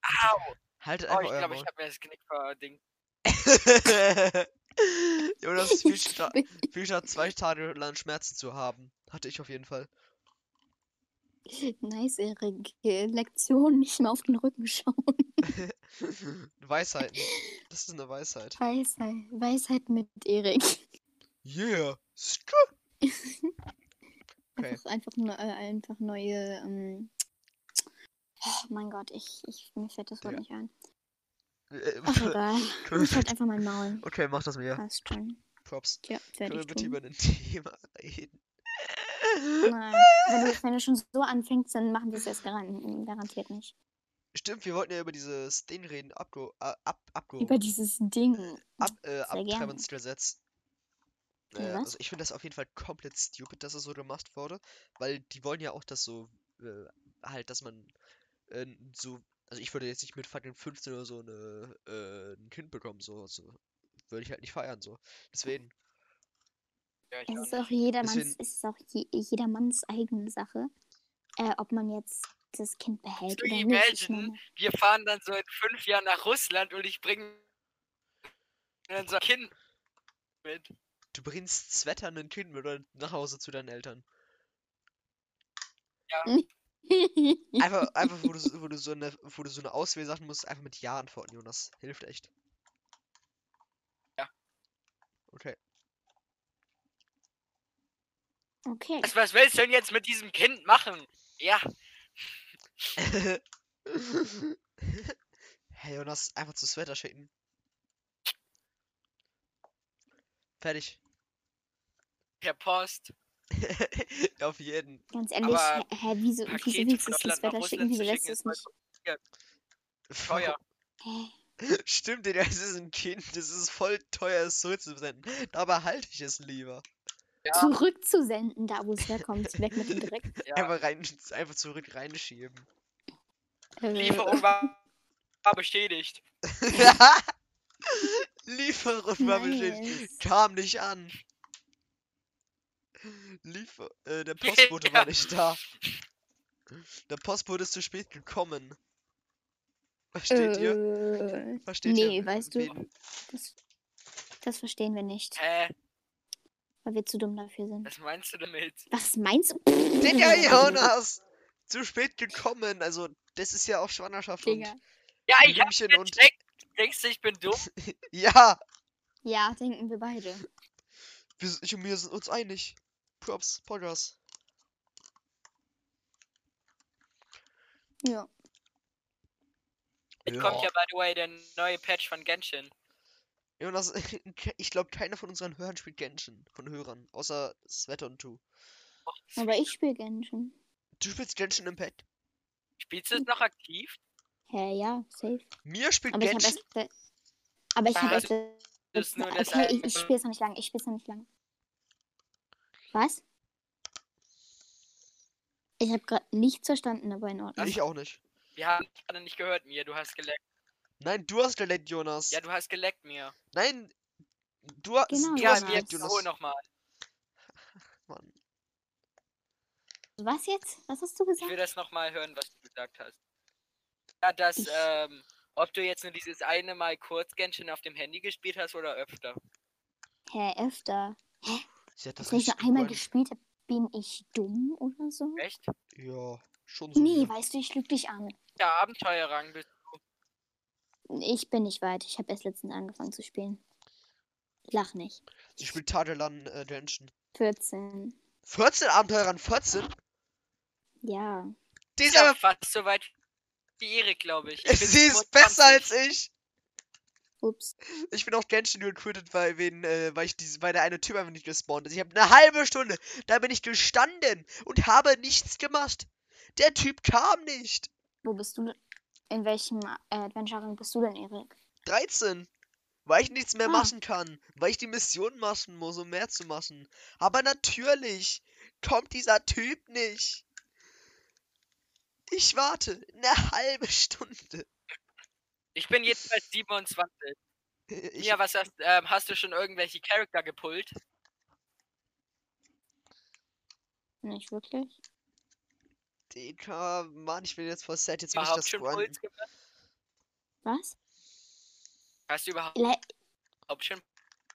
Au! Haltet Oh, einfach ich euer glaube, ich habe mir das Genick verdingt. Jonas, viel statt, viel statt zwei Tage lang Schmerzen zu haben. Hatte ich auf jeden Fall. Nice, Erik. Äh, Lektion, nicht mehr auf den Rücken schauen. Weisheiten. Das ist eine Weisheit. Weisheit, Weisheit mit Erik. Yeah. Skr. Okay. Einfach, einfach, äh, einfach neue. Ähm... Oh mein Gott, ich, ich, mir fällt das Wort Ja. nicht ein. Äh, Ach, egal. Mir fällt einfach mein Maul. Okay, mach das mir. Passt schon. Props. Ja, Können wir bitte über ein Thema reden? Nein. Wenn du, wenn du schon so anfängst, dann machen wir es erst garan garantiert nicht. Stimmt, wir wollten ja über dieses Ding reden, abgo, äh, ab, abgo, Über dieses Ding. ab, äh. Abtreibungsgesetz. Äh, also ich finde das auf jeden Fall komplett stupid, dass es so gemacht wurde, weil die wollen ja auch, dass so, äh, halt, dass man äh, so, also ich würde jetzt nicht mit fucking 15 oder so eine, äh, ein Kind bekommen, so, so würde ich halt nicht feiern, so. Deswegen, Ja, Es ist auch jedermanns, Deswegen- es ist auch je, jedermanns eigene Sache, äh, ob man jetzt das Kind behält oder nicht. Ich imagine, meine, wir fahren dann so in fünf Jahren nach Russland und ich bringe dann so ein Kind mit. Du bringst Sweater ein Kind mit oder nach Hause zu deinen Eltern. Einfach, einfach, wo du, so- wo du so eine, wo du so eine Auswählsachen musst, einfach mit Ja antworten, Jonas. Hilft echt. Ja. Okay. okay. Was, was willst du denn jetzt mit diesem Kind machen? Ja, Hey Jonas, einfach zu Sweater schicken. Fertig. Per Post. Auf jeden. Ganz ehrlich, Aber hä, hä, wieso, wieso willst du das Wetter schicken? Wieso lässt schicken du es nicht? teuer. Hä? Stimmt, Digga, es ist ein Kind, das ist voll teuer, es zurückzusenden. Dabei halte ich es lieber. Ja, Zurückzusenden, da wo es herkommt. Weg mit dem Dreck. ja. Einfach rein, einfach zurück reinschieben. Äh, Lieferung war, war bestätigt. Lieferung war bestätigt. nice. Kam nicht an. Liefer äh, der Postbote war nicht da. Der Postbote ist zu spät gekommen. Versteht ihr? Äh, Versteht ihr? nee, weißt du, das, das verstehen wir nicht, Hä? weil wir zu dumm dafür sind. Was meinst du damit? Was meinst du? Digga, Jonas! Zu spät gekommen. Also, das ist ja auch Schwangerschaft Digga. Ja, ich hab Blümchen und- gecheckt. Denkst du, ich bin dumm? und. Ja! Ja, denken wir beide. Wir, ich und mir sind uns einig. Props, Podcast. Ja. Jetzt kommt ja, by the way, der neue Patch von Genshin. Jonas, ich glaube, keiner von unseren Hörern spielt Genshin. Von Hörern. Außer Sweater und Du. Oh, Aber ich spiele Genshin. Du spielst Genshin im Pad? Spielst du es noch aktiv? Hä, ja, safe. Mir spielt Aber ich habe Genshin. erst. Aber ich habe erst. Ist nur das Okay, ich, ich spiele es noch nicht lang. Ich spiele es noch nicht lang. Was? Ich habe gerade nichts verstanden, aber in Ordnung. Ich auch nicht. Wir haben dich gerade nicht gehört, mir. Du hast geleckt. Nein, du hast geleckt, Jonas. Ja, du hast geleckt, mir. Nein, du, ha- Genau, du Ja, hast geleckt, jetzt Jonas. hol nochmal. Mann. Was jetzt? Was hast du Ich will gesagt? das nochmal hören, was du gesagt hast. Ja, dass, Ich- ähm, ob du jetzt nur dieses eine Mal kurz Genshin auf dem Handy gespielt hast oder öfter. Hä, öfter. Sie hat das Dass ich nur einmal gespielt habe, bin ich dumm oder so? Echt? Ja, schon so. Nee, ja. weißt du, ich lüg dich an. Ja, Abenteuerrang bist Ich bin nicht weit. Ich habe erst letztens angefangen zu spielen. Lach nicht. Sie spielt Tadelan äh, Genshin. 14. 14 Abenteuer an 14? Ja. Die du ist ja aber. fast so weit wie Erik, glaube ich. ich Sie ist 27. besser als ich! Ups. Ich bin auf Genshin recruited, weil, wen, äh, weil, ich diese, weil der eine Typ einfach nicht gespawnt ist. Ich habe eine halbe Stunde, da bin ich gestanden und habe nichts gemacht. Der Typ kam nicht. Wo bist du? In welchem äh, Adventure bist du denn, Erik? 13. Weil ich nichts mehr Ah. machen kann. Weil ich die Mission machen muss, um mehr zu machen. Aber natürlich kommt dieser Typ nicht. Ich warte eine halbe Stunde. Ich bin jedenfalls 27. Ich, Ja, was hast, ähm, hast du schon irgendwelche Charakter gepullt? Nicht wirklich. Digga, Mann, ich will jetzt voll sad. Jetzt will ich Überhaupt das schon? Was? Hast du überhaupt Le schon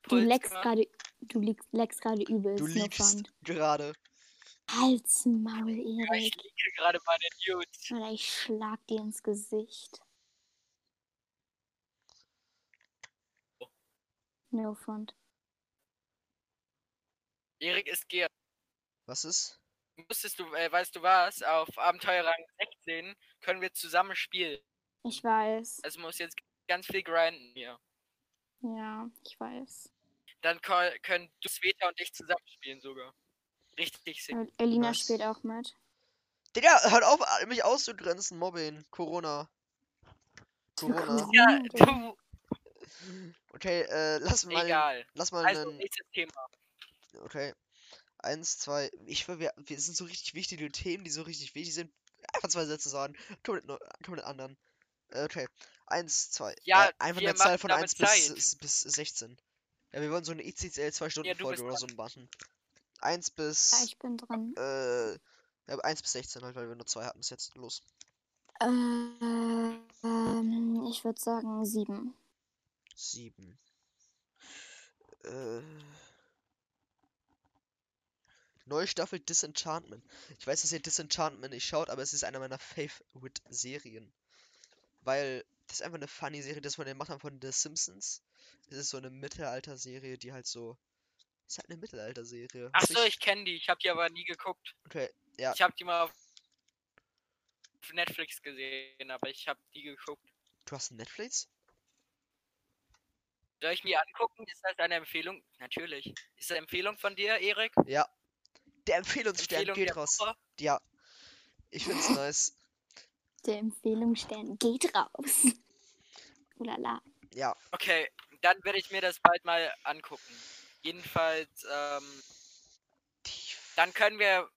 du Puls leckst gemacht? gerade. Du leckst, leckst gerade übelst. Du front. gerade. Halt's Maul, Ja, ich Erik. liege gerade meine Nudes. Oder ich schlag dir ins Gesicht. No front. Erik ist Gear. Was ist? Musstest du, äh, weißt du was? Auf Abenteuerrang 16 können wir zusammen spielen. Ich weiß. Also muss jetzt ganz viel grinden hier. Ja, ich weiß. Dann können du, Sveta und ich zusammen spielen sogar. Richtig sick. El- Elina Was? spielt auch mit. Digga, hört auf, mich auszugrenzen, Mobbing. Corona. Corona. Ja, du, Okay, äh, lass mal. egal. Lass mal Also, einen. nächstes Thema. Okay. Eins, zwei. Ich will, wir, wir sind so richtig wichtige Themen, die so richtig wichtig sind. Einfach zwei Sätze sagen. Neu- komplett anderen. Äh, Okay. Eins, zwei. Ja, äh, einfach eine Zahl von damit 1 bis, bis 16. Ja, wir wollen so eine ICCL 2 Stunden Ja, Folge oder so dran. machen. 1 bis. Ja, ich bin dran. äh, ja, 1 bis 16 halt, weil wir nur zwei hatten bis jetzt. Los. Äh, ähm, ich würde sagen sieben. 7. Äh. Neue Staffel Disenchantment. Ich weiß, dass ihr Disenchantment nicht schaut, aber es ist einer meiner Favorite-Serien. Weil das ist einfach eine funny Serie, das von den Machern von The Simpsons. Es ist so eine Mittelalter-Serie, die halt so. Ist halt eine Mittelalter-Serie. Ach so, ich kenne die. Ich habe die aber nie geguckt. Okay, ja. Ich habe die mal auf Netflix gesehen, aber ich habe die geguckt. Du hast Netflix? Soll ich mir angucken? Ist das eine Empfehlung? Natürlich. Ist das eine Empfehlung von dir, Erik? Ja. Der Empfehlungsstern Empfehlung geht raus. Woche? Ja. Ich find's nice. Der Empfehlungsstern geht raus. Ulala. Ja. Okay, dann werde ich mir das bald mal angucken. Jedenfalls, ähm, dann können wir,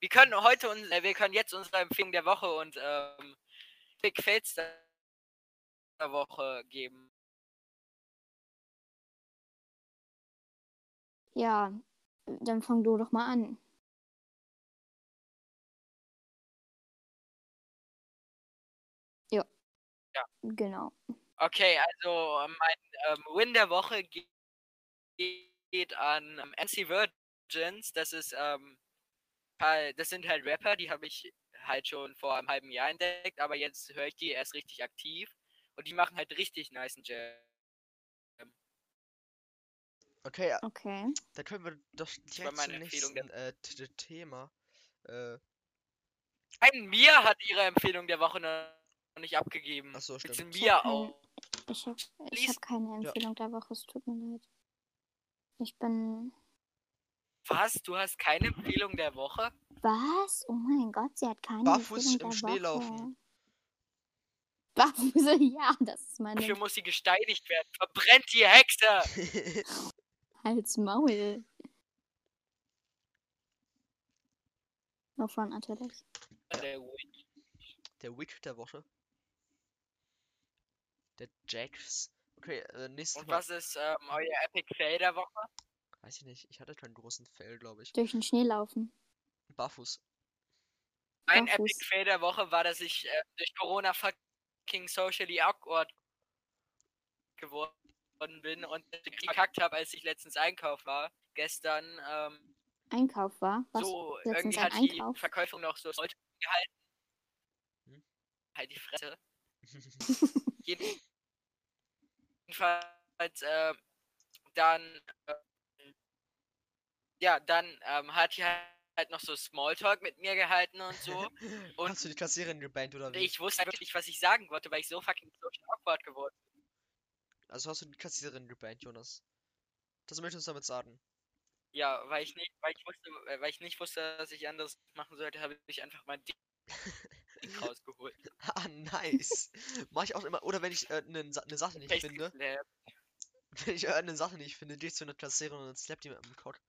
wir können heute und äh, wir können jetzt unsere Empfehlung der Woche und ähm, Big Fails der Woche geben. Ja, dann fang du doch mal an. Ja. Ja. Genau. Okay, also mein ähm, Win der Woche ge- geht an ähm, MC Virgins. Das ist ähm, halt, das sind halt Rapper, die habe ich halt schon vor einem halben Jahr entdeckt, aber jetzt höre ich die erst richtig aktiv und die machen halt richtig nice Jam. Okay, ja, Okay. dann können wir doch direkt meine zum Empfehlung nächsten äh, Thema. Äh, Ein Mia hat ihre Empfehlung der Woche noch nicht abgegeben. Ach so, Willst du stimmt. Mia auch? Ich habe hab keine Empfehlung der Woche, es tut mir leid. Ich bin. Was? Du hast keine Empfehlung der Woche? Was? Oh mein Gott, sie hat keine Barfuß Empfehlung im der Schnee Woche. laufen. Barfuß, ja, das ist meine Dafür muss sie gesteinigt werden. Verbrennt die Hexe! Hals Maul. Wovon natürlich. Der Witch. Der Witch der Woche. Der Jax. Okay, äh, nächstes Und Mal. was ist ähm, euer Epic Fail der Woche? Weiß ich nicht. Ich hatte keinen großen Fail, glaube ich. Durch den Schnee laufen. Barfuß. Mein Barfuß. Epic Fail der Woche war, dass ich äh, durch Corona fucking socially awkward geworden bin und verkackt habe, als ich letztens Einkauf war. Gestern, ähm, Einkauf war. Was? so, letztens irgendwie hat die Einkauf? Verkäuferin noch so Leute gehalten. Hm? Halt die Fresse. Jedenfalls, äh, dann, äh, ja, dann ähm, hat die halt noch so Smalltalk mit mir gehalten und so. Und Hast du die Kassiererin gebannt oder wie? ich wusste wirklich, was ich sagen wollte, weil ich so fucking social awkward geworden bin. Also hast du die Kassiererin gebannt, Jonas? Das möchtest du damit sagen? Ja, weil ich nicht, weil ich wusste, äh, weil ich nicht wusste, dass ich anders machen sollte, habe ich einfach mein Ding rausgeholt. Ah, nice. Mach ich auch immer. Oder wenn ich eine äh, Sa ne Sache nicht Echt finde. geslappt. Wenn ich eine Sache nicht finde, gehe ich zu einer Kassiererin und dann slappt die mit dem Cock.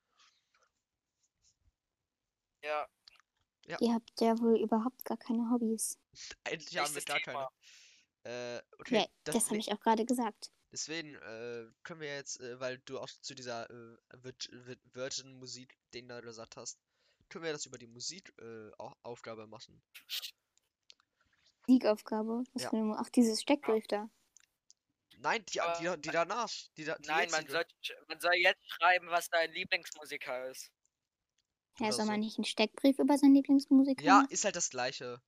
Ja, Ihr habt ja wohl überhaupt gar keine Hobbys. Eigentlich haben wir gar Thema. keine. Äh, okay. Ja, das, das habe ne- ich auch gerade gesagt. Deswegen äh, können wir jetzt, äh, weil du auch zu dieser äh, Virg- Vir- Virgin-Musik-Ding da gesagt hast, können wir das über die Musik äh, auch Aufgabe machen. Siegaufgabe. Was Ja. für ach, dieses Steckbrief da. Nein, die, die, Äh, die danach. Die, da- die Nein, man soll, man soll jetzt schreiben, was dein Lieblingsmusiker ist. Ja, Oder soll so. man nicht einen Steckbrief über seinen Lieblingsmusiker Ja, machen? ist halt das gleiche.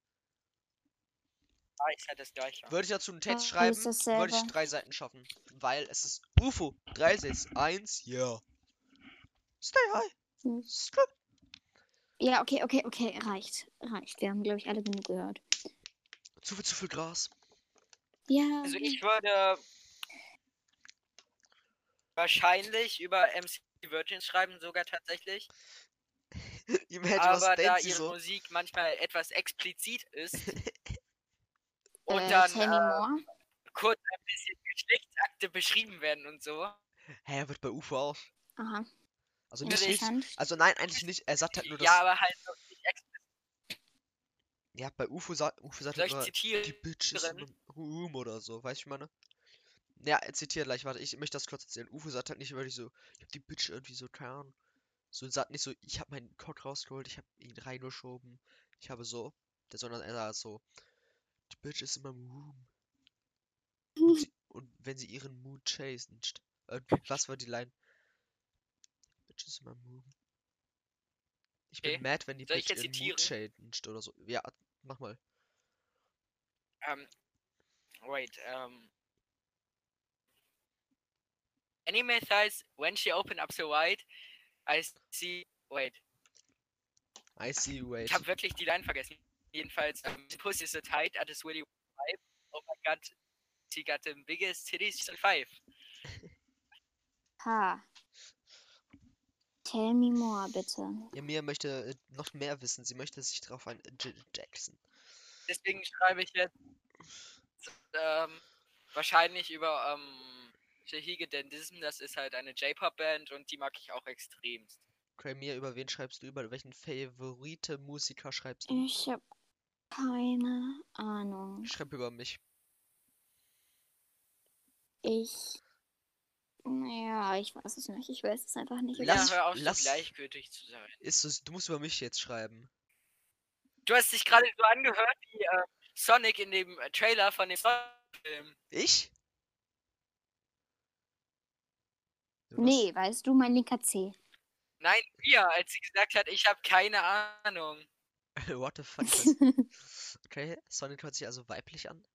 Ah, ist halt das gleiche. Würde ich dazu einen Text Ah, schreiben, würde ich drei Seiten schaffen. Weil es ist UFO. Drei Sätze. Eins, ja. Stay high. Hm. Ja, okay, okay, okay, reicht. Reicht. Wir haben, glaube ich, alle genug gehört. Zu viel, zu viel Gras. Ja. Also ich würde wahrscheinlich über MC Virgin schreiben, sogar tatsächlich. Imagine, aber da ihre so? Musik manchmal etwas explizit ist und äh, dann äh, kurz ein bisschen Geschlechtsakte beschrieben werden und so. Hä, wird bei UFO auch. Aha. Also nicht, nicht. Also nein, eigentlich nicht. Er sagt halt nur, dass. Ja, aber halt so. Ja, bei UFO sagt UFO sagt immer, zitieren? die Bitch ist drin? im Room oder so, weißt du, ich meine? Ja, er zitiert gleich, warte, ich möchte das kurz erzählen. UFO sagt halt nicht wirklich so, ich hab die Bitch irgendwie so, keine Ahnung. So sagt nicht so, ich hab meinen Cock rausgeholt, ich hab ihn reingeschoben, ich habe so, der, sondern er sagt so, die Bitch ist in meinem Room. Und, sie, und wenn sie ihren Mood. Äh, was war die Line? Bitch is in meinem Room. Ich bin Okay. mad, wenn die Soll Bitch ihren Mood changed oder so. Ja, mach mal. Um, wait, um. Anime thighs, when she open up so wide, I see. Wait, I see wait. ich habe wirklich die Line vergessen. Jedenfalls, um, Pussy is so tight at his really five. Oh my god, she got the biggest titties in five. Ha. Tell me more, bitte. Ja, Mia möchte äh, noch mehr wissen. Sie möchte sich darauf ein J Jackson. Deswegen schreibe ich jetzt ähm, wahrscheinlich über ähm, Shahige Dendism. Das ist halt eine J-Pop-Band und die mag ich auch extremst. Okay, Mia, über wen schreibst du? Über welchen Favorite Musiker schreibst du? Ich hab keine Ahnung. Ich schreibe über mich. Ich. Naja, ich weiß es nicht. Ich weiß es einfach nicht. Lass- ja, hör auf, lass- so gleichgültig zu sein. Ist es, du musst über mich jetzt schreiben. Du hast dich gerade so angehört wie äh, Sonic in dem äh, Trailer von dem Sonic-Film. Ich? Du Nee, weißt du, mein linker C. Nein, wir, als sie gesagt hat, ich habe keine Ahnung. What the fuck? okay, Sonic hört sich also weiblich an.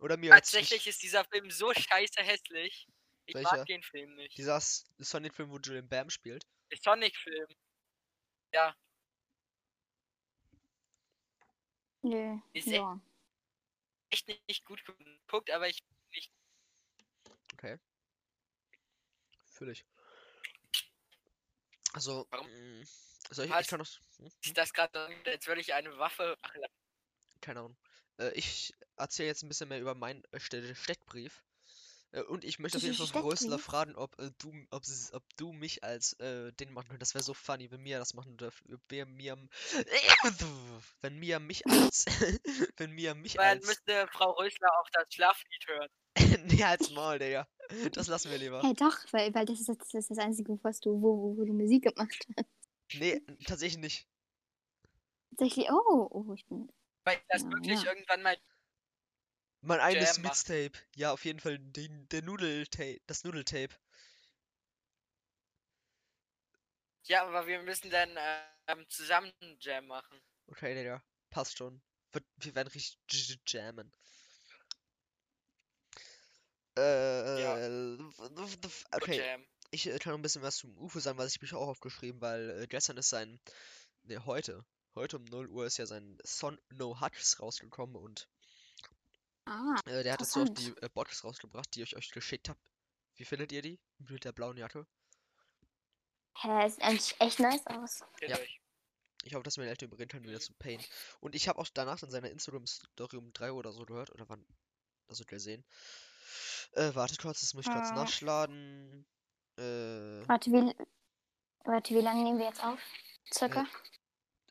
Oder mir Tatsächlich nicht- ist dieser Film so scheiße hässlich. Ich Welcher? mag den Film nicht. Dieser Sonic-Film, wo Julian Bam spielt. Der Sonic-Film. Ja, Nö. Ist echt- Ja. echt nicht, nicht gut geguckt, aber ich Okay. Fühl ich. Also, Warum? mm, soll ich, ich kann noch. Hm? ist das gerade, als würde ich eine Waffe. Ach, Keine Ahnung. Äh, ich erzähle jetzt ein bisschen mehr über meinen äh, Ste- Steckbrief. Und ich möchte auf jeden Fall Rösler Steckbrief? fragen, ob, äh, du, ob, ob du mich als äh, den machen könntest. Das wäre so funny, wenn Mia das machen dürfte. Wenn Mia, wenn Mia mich als. wenn Mia mich Dann als. müsste Frau Rösler auch das Schlaflied hören. nee, als Maul, Digga. Das lassen wir lieber. Hey, doch, weil, weil das, ist, das ist das Einzige, was du, wo, wo, wo du Musik gemacht hast. Nee, tatsächlich nicht. Tatsächlich, oh, oh, ich bin. Weil ich das Ja, wirklich ja. irgendwann mal. Mein eigenes. Mixtape. Ja, auf jeden Fall den, der Nudeltape. Das Nudeltape. Ja, aber wir müssen dann ähm, zusammen Jam machen. Okay, Digga. Passt schon. Wird, wir werden richtig jammen. Äh, w- w- okay. Jam. Ich äh, kann noch ein bisschen was zum UFO sagen, was ich mich auch aufgeschrieben, weil äh, gestern ist sein. Ne, heute. Heute um 0 Uhr ist ja sein Son No Huts rausgekommen und Ah, äh, der hat jetzt so auch die äh, Box rausgebracht, die ich euch geschickt habe. Wie findet ihr die? Mit der blauen Jacke? hä, sieht eigentlich echt nice aus. Ja. Ich hoffe, dass meine Eltern überreden können, wieder zu payen. Und ich habe auch danach in seiner Instagram-Story um 3 Uhr oder so gehört, oder wann, das wird ihr sehen. Äh, wartet kurz, das muss ich kurz Ah. nachschladen. Äh, Warte, wie, warte, wie lange nehmen wir jetzt auf? Circa?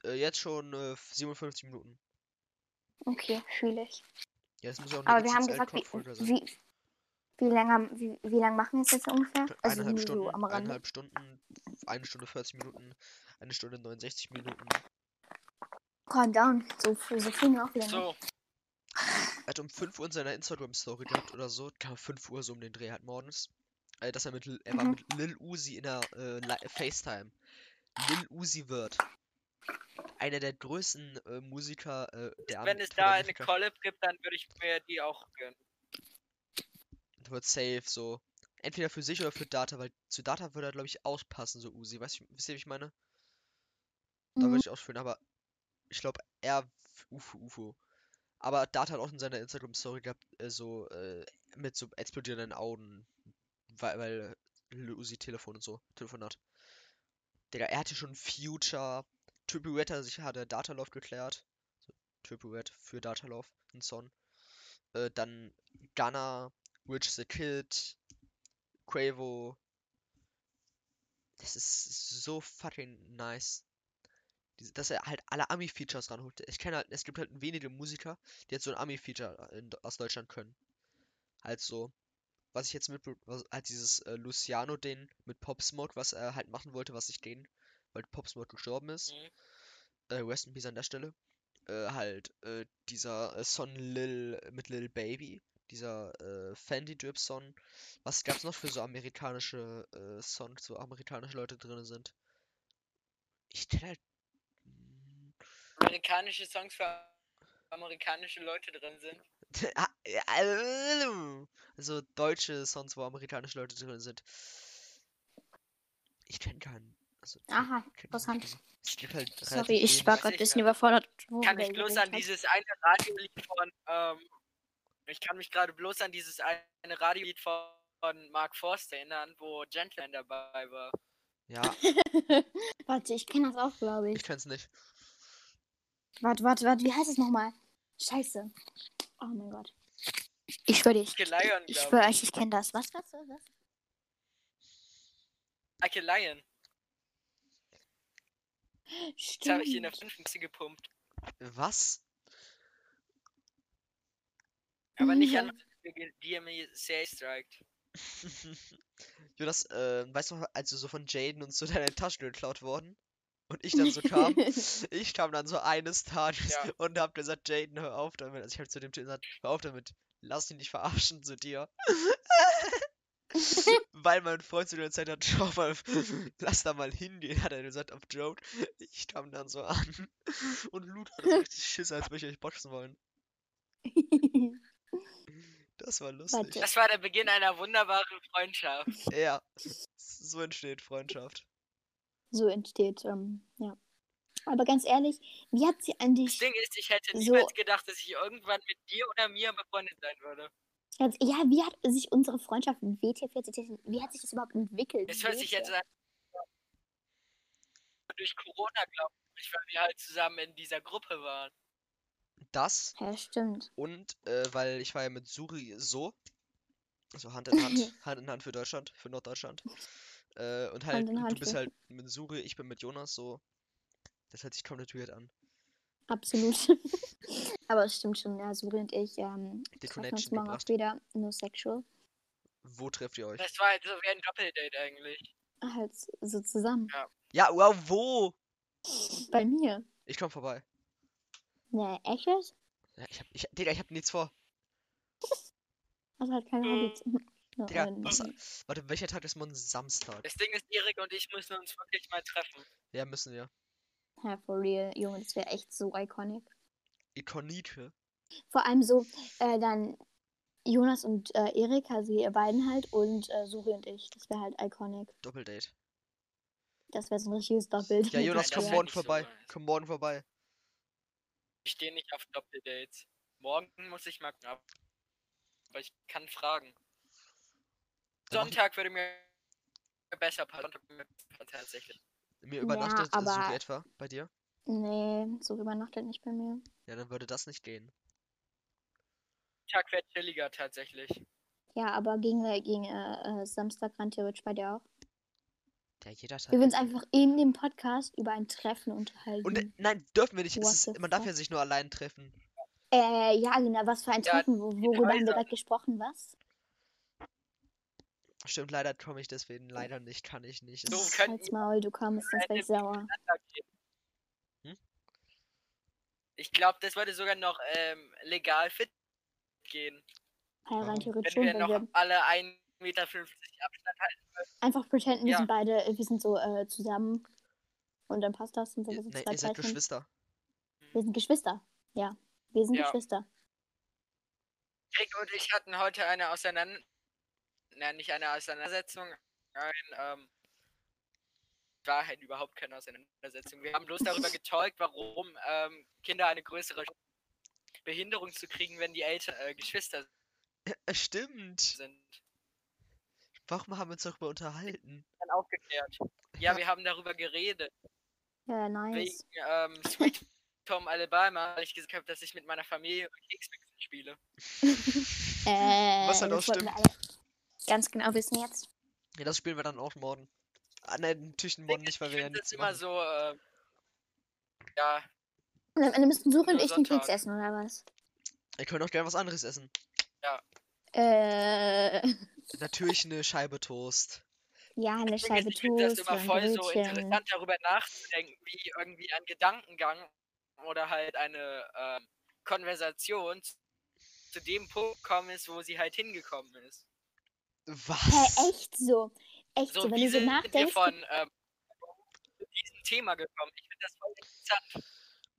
äh, jetzt schon äh, 57 Minuten. Okay, fühle ich. Ja, das muss ja auch Aber wir haben gesagt, wie, wie, wie lange wie, wie lang machen wir es jetzt ungefähr? Also Eineinhalb Stunden, am Rande. eineinhalb Stunden, eine Stunde 40 Minuten, eine Stunde 69 Minuten. Calm down. So, so viel wieder. nicht. So, Er hat um 5 Uhr in seiner Instagram-Story gehabt oder so, kam 5 Uhr so um den Dreh halt morgens. Äh, dass er mit, Lil- er war Mhm. mit Lil Uzi in der äh, FaceTime. Lil Uzi wird einer der größten äh, Musiker äh, der wenn es da eine Collab gibt, dann würde ich mir die auch gönnen. wird safe so. Entweder für sich oder für Data, weil zu Data würde er, glaube ich, auspassen, so Uzi. Weißt du, wisst ihr, wie ich meine? Da würde Mhm. ich ausführen, aber ich glaube, er UFO, UFO. Aber Data hat auch in seiner Instagram-Story gehabt, äh, so äh, mit so explodierenden Augen, weil, weil Uzi Telefon und so, Telefonat. Digga, er hatte schon Future, Triple Red hat sich hatte Datalove geklärt. So, Triple Red für Datalove, ein Song. Äh, dann Gunna, Rich the Kid, Quavo. Das ist so fucking nice. Dies- Dass er halt alle Ami-Features ranholt. Ich kenne halt, es gibt halt wenige Musiker, die jetzt so ein Ami-Feature aus Deutschland können. Halt so. Was ich jetzt mit, halt dieses äh, Luciano-Ding mit Pop Smoke, was er halt machen wollte, was nicht ging, weil Pop Smoke gestorben ist. Mhm. Äh, Rest in Peace an der Stelle. Äh, halt, äh, dieser äh, Son Lil mit Lil Baby. Dieser äh, Fendi Drip Song. Was gab's noch für so amerikanische äh, Songs, wo amerikanische Leute drin sind? Ich kenne halt. mm, Amerikanische Songs für amerikanische Leute drin sind. Ah, äh, Also deutsche Songs, wo amerikanische Leute drin sind. Ich kenne keinen. Also, Aha, ich interessant. halt Sorry, ich war gerade ein ich bisschen überfordert. kann mich worüber ihr bloß an dieses eine Radiolied von, ähm, ich kann mich gerade bloß an dieses eine Radiolied von Mark Forster erinnern, wo Gentleman dabei war. Ja, Warte, ich kenne das auch, glaube ich. ich kenn's nicht. Warte, warte, warte, wie heißt es nochmal? Scheiße. Oh mein Gott. Ich schwöre dir, ich, Lion, ich schwöre euch, ich kenne das. Was, was, was? ich. Ike Lion. Das habe ich in der Stimmt. 5. gepumpt. Was? Aber nicht an Ja. DMCA strikt. Jonas, äh, weißt du, noch, als du so von Jaden und so deine Taschen geklaut worden? Und ich dann so kam, ich kam dann so eines Tages Ja. und hab gesagt, Jaden, hör auf damit. Also ich hab zu dem Typen gesagt, hör auf damit. Lass dich nicht verarschen zu dir. Weil mein Freund zu der Zeit hat, schau mal, lass da mal hingehen, hat er gesagt auf Joe. Ich kam dann so an und Loot hat richtig Schiss, als würde ich euch boxen wollen. Das war lustig. Das war der Beginn einer wunderbaren Freundschaft. Ja, so entsteht Freundschaft. so entsteht, ähm, ja. Aber ganz ehrlich, wie hat sie an Das dich. Ding ist, ich hätte So- niemals gedacht, dass ich irgendwann mit dir oder mir befreundet sein würde. Ganz, ja, wie hat sich unsere Freundschaft mit WT40, wie hat sich das überhaupt entwickelt? Es hört sich jetzt an. Durch Corona, glaube ich, weil wir halt zusammen in dieser Gruppe waren. Das Ja, stimmt. und äh, weil ich war ja mit Suri so, also Hand in Hand, Hand in Hand für Deutschland, für Norddeutschland. Äh, und halt, Hand in du Hand bist für- halt mit Suri, ich bin mit Jonas so. Das hört sich komplett weird an. Absolut. Aber es stimmt schon, ja, Suri und ich ähm, Die treffen uns Connection morgen auch gebracht. wieder. No sexual. Wo trefft ihr euch? Das war halt so wie ein Doppeldate eigentlich. Halt so zusammen. Ja, wow, wo? Bei mir. Ich komm vorbei. Ne, echt jetzt? Ja, ich hab, ich, Digga, ich hab nichts vor. Also halt keine. Hobbys. No, Digga, was, warte, welcher Tag ist morgen? Samstag. Das Ding ist, Erik und ich müssen uns wirklich mal treffen. Ja, müssen wir. Ja, for real, Junge, das wäre echt so iconic. Ikonite. Vor allem so, äh, dann Jonas und äh, Erik, also ihr beiden halt, und äh, Suri und ich. Das wäre halt iconic. Doppeldate. Das wäre so ein richtiges Doppel. Ja, Jonas, komm morgen so vorbei. nice. Komm morgen vorbei. Ich stehe nicht auf Doppeldates. Morgen muss ich mal ab. Aber ich kann fragen. Sonntag würde mir besser passen. Tatsächlich. Mir Ja, übernachtet äh, aber- Suri etwa bei dir? Nee, so übernachtet nicht bei mir. Ja, dann würde das nicht gehen. Tag wäre chilliger tatsächlich. Ja, aber gegen, äh, gegen äh, äh, Samstag rein theoretisch bei dir auch. Ja, jeder Tag. Wir würden uns einfach in dem Podcast über ein Treffen unterhalten. Und äh, nein, dürfen wir nicht. Ist, man darf ja sich nur allein treffen. äh, ja, genau, was für ein Ja, Treffen? Wo, worüber haben wir gerade gesprochen? Was? Stimmt, leider komme ich deswegen leider nicht, kann ich nicht. So Halt's Maul, du kommst, sonst wär ich sauer. Ich glaube, das würde sogar noch ähm, legal fit gehen. Ja, rein theoretisch Wenn wir noch wir alle 1,50 Meter Abstand halten. einfach pretenden, wir Ja. sind beide, äh, wir sind so äh, zusammen. Und dann passt das. Und so, wir ihr, sind nein, zwei ihr seid. Geschwister. Wir sind Geschwister. Ja, wir sind Ja. Geschwister. Rick und ich hatten heute eine Auseinander... Nein, nicht eine Auseinandersetzung. Ein, ähm... War halt überhaupt keine Auseinandersetzung. Wir haben bloß darüber getalkt, warum ähm, Kinder eine größere Behinderung zu kriegen, wenn die Eltern äh, Geschwister Äh, stimmt. sind. Warum haben wir uns darüber unterhalten? Dann aufgeklärt. Ja, wir haben darüber geredet. Ja, nice. Wegen ähm, Sweet Home Alabama, weil ich gesagt habe, dass ich mit meiner Familie Keksmixen spiele. Äh, Was halt auch das wollten wir stimmt. alle ganz genau wissen jetzt. Ja, das spielen wir dann auch morgen. Ah, nein, natürlich morgen nicht, weil ich wir ja finde das nichts immer so, äh, ja, Und am Ende müssen Suche und ich den Keks essen, oder was? Ihr könnt auch gerne was anderes essen. Äh, Natürlich eine Scheibe Toast. ja, eine ist, Scheibe ich finde das Toast, immer voll so interessant, darüber nachzudenken, wie irgendwie ein Gedankengang oder halt eine ähm, Konversation zu dem Punkt gekommen ist, wo sie halt hingekommen ist. Was? Hä, echt so? Echt so, So, wenn wie du so nachdenkst. von ähm, zu diesem Thema gekommen? Ich finde das voll interessant.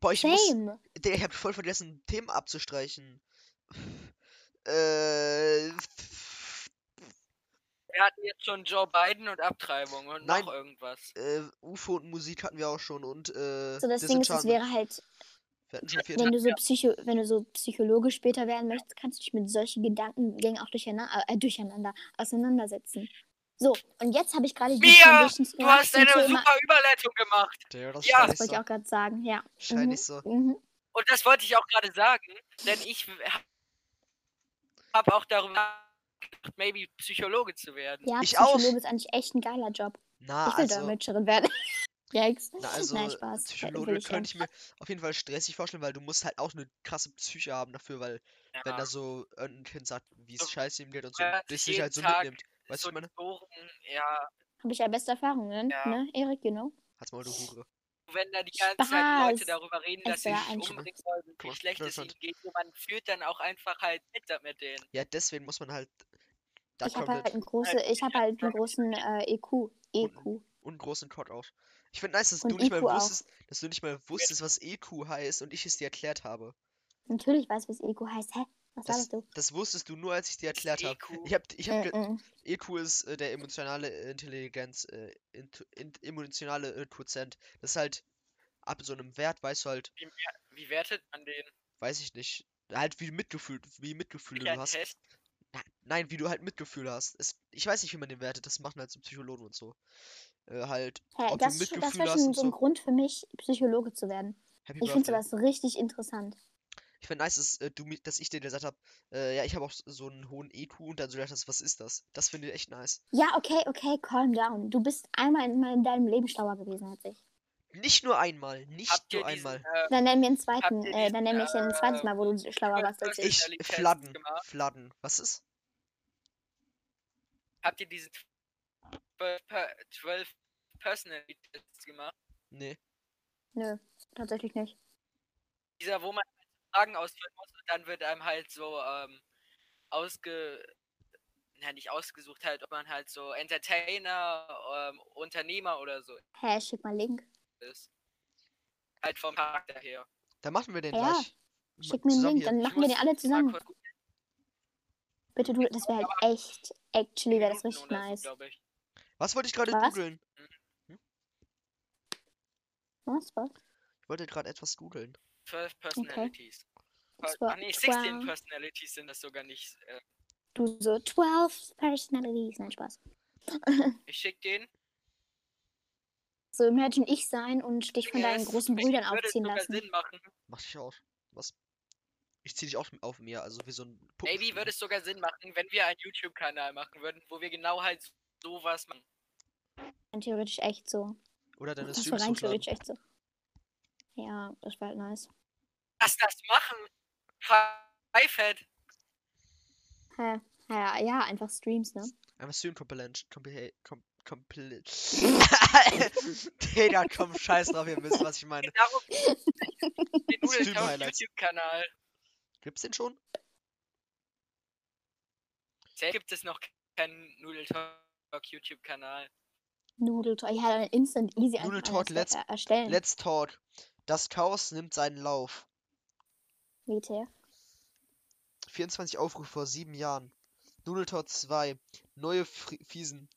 Boah, ich muss. Same. Digga, ich hab voll vergessen, Themen abzustreichen. Äh. Wir hatten jetzt schon Joe Biden und Abtreibung und Nein. noch irgendwas. Äh, UFO und Musik hatten wir auch schon und äh, So, das Ding ist, es wäre halt, wenn du so Psycho, wenn du so Psychologe später werden möchtest, kannst du dich mit solchen Gedankengängen auch durcheinander, äh, durcheinander auseinandersetzen. So, und jetzt habe ich gerade die Mia, Du gemacht hast eine super Überleitung gemacht. Ja, das Ja, Das wollte ich auch gerade sagen, ja. Scheint Mhm, so. Mhm. Und das wollte ich auch gerade sagen, denn ich habe auch darüber nachgedacht, maybe Psychologe zu werden. Ja, Ich auch. Psychologe ist eigentlich echt ein geiler Job. Na, ich will also, Dolmetscherin werden. Yikes. na, also Nein, Spaß. Psychologe ich könnte ich mir auf jeden Fall stressig vorstellen, weil du musst halt auch eine krasse Psyche haben dafür, weil wenn Ja. da so irgendein Kind sagt, wie es So, scheiße ihm geht und so, ja, sich halt so Tag mitnimmt. Weißt du, so meine? Noten, ja, Habe ich ja beste Erfahrungen, Ja. ne, Erik, you know? Halt's mal, du Hure. wenn da die ganze Zeit Leute Spaß. darüber reden, Es dass sie sich ein umbringen sollen, wie mal, schlecht es ihnen geht, und man fühlt dann auch einfach halt mit mit denen. Ja, deswegen muss man halt. Da ich habe halt halt einen großen, ich habe halt einen großen äh, EQ. EQ. und einen großen Code auch. Ich finde nice, dass Und du nicht mal IQ auch. wusstest, dass du nicht mal wusstest, was EQ heißt und ich es dir erklärt habe. Natürlich weiß, was EQ heißt. Hä? Was Das, du? das wusstest du nur, als ich dir erklärt habe. EQ? Ich hab, ich hab, Mm ge- -mm. EQ ist äh, der emotionale äh, Intelligenz, äh, int, int, emotionale äh, Quotient. Das ist halt ab so einem Wert, weißt du halt, Wie, wie wertet man den? weiß ich nicht, halt wie Mitgefühl, wie Mitgefühl Wie du hast. Test? Nein, wie du halt Mitgefühl hast. Es, ich weiß nicht, wie man den wertet, das machen halt so Psychologen und so. Äh, halt, Hä, ob das du ist schon- das Mitgefühl wäre hast schon und so ein so. Grund für mich, Psychologe zu werden. Happy Ich finde sowas richtig interessant. Ich finde nice, dass, äh, du, dass ich dir gesagt habe, äh, ja, ich habe auch so einen hohen EQ und dann so gedacht hast, was ist das? Das finde ich echt nice. Ja, okay, okay, calm down. Du bist einmal in, in deinem Leben schlauer gewesen als ich. Nicht nur einmal, nicht Habt nur diesen, einmal. äh, Dann nenn mir einen zweiten, ihr äh, dann nenn mich ein zweites diesen, Mal, wo du schlauer warst als ich. Fladden? Fladden. Was ist? habt ihr diesen 12, per- 12 Personality Tests gemacht? Nee. Nö, tatsächlich nicht. Dieser, wo man Fragen ausfüllen muss und dann wird einem halt so ähm, ausge. Ja, nicht ausgesucht halt, ob man halt so Entertainer, ähm, Unternehmer oder so Hä, schick mal Link. ist. Halt vom Charakter her. Dann machen wir den Ja, gleich. Schick mir einen Link, hier. dann machen wir den alle zusammen. kurz Bitte du, das wäre halt echt, actually wäre das richtig nice. Was wollte ich gerade googeln? Was, was? Ich wollte gerade etwas googeln. 12 Personalities. Das Per- war Ach nee, 16 12. Personalities sind das sogar nicht. Äh, Du so 12 Personalities. Nein, Spaß. ich schick den. So imagine ich sein und dich von deinen Es großen würde Brüdern sogar aufziehen lassen. Sinn machen. Mach ich auch. Was? Ich zieh dich auch auf mir, also wie so ein Maybe Puppenspieler. würde es sogar Sinn machen, wenn wir einen YouTube-Kanal machen würden, wo wir genau halt sowas machen. Theoretisch echt so. Oder deine Das wäre Streams rein hochladen. theoretisch echt so. Ja, das wäre halt nice. Lass das machen! Fivehead! Hä? Ja, ja, einfach Streams, ne? Einmal Stream Compilation. Compil com Compil Digga, komm, scheiß drauf, ihr wisst, was ich meine. Darum den Stream Highlights. YouTube-Kanal. Gibt's den schon? Selbst gibt es noch keinen Noodle Talk YouTube-Kanal. Noodle Talk. Ja, dann instant easy Noodle einfach Talk, alles let's- er- erstellen. Let's talk. Das Chaos nimmt seinen Lauf. WTF. 24 Aufrufe vor sieben Jahren. Noodle Talk 2. Neue Fri Fiesen.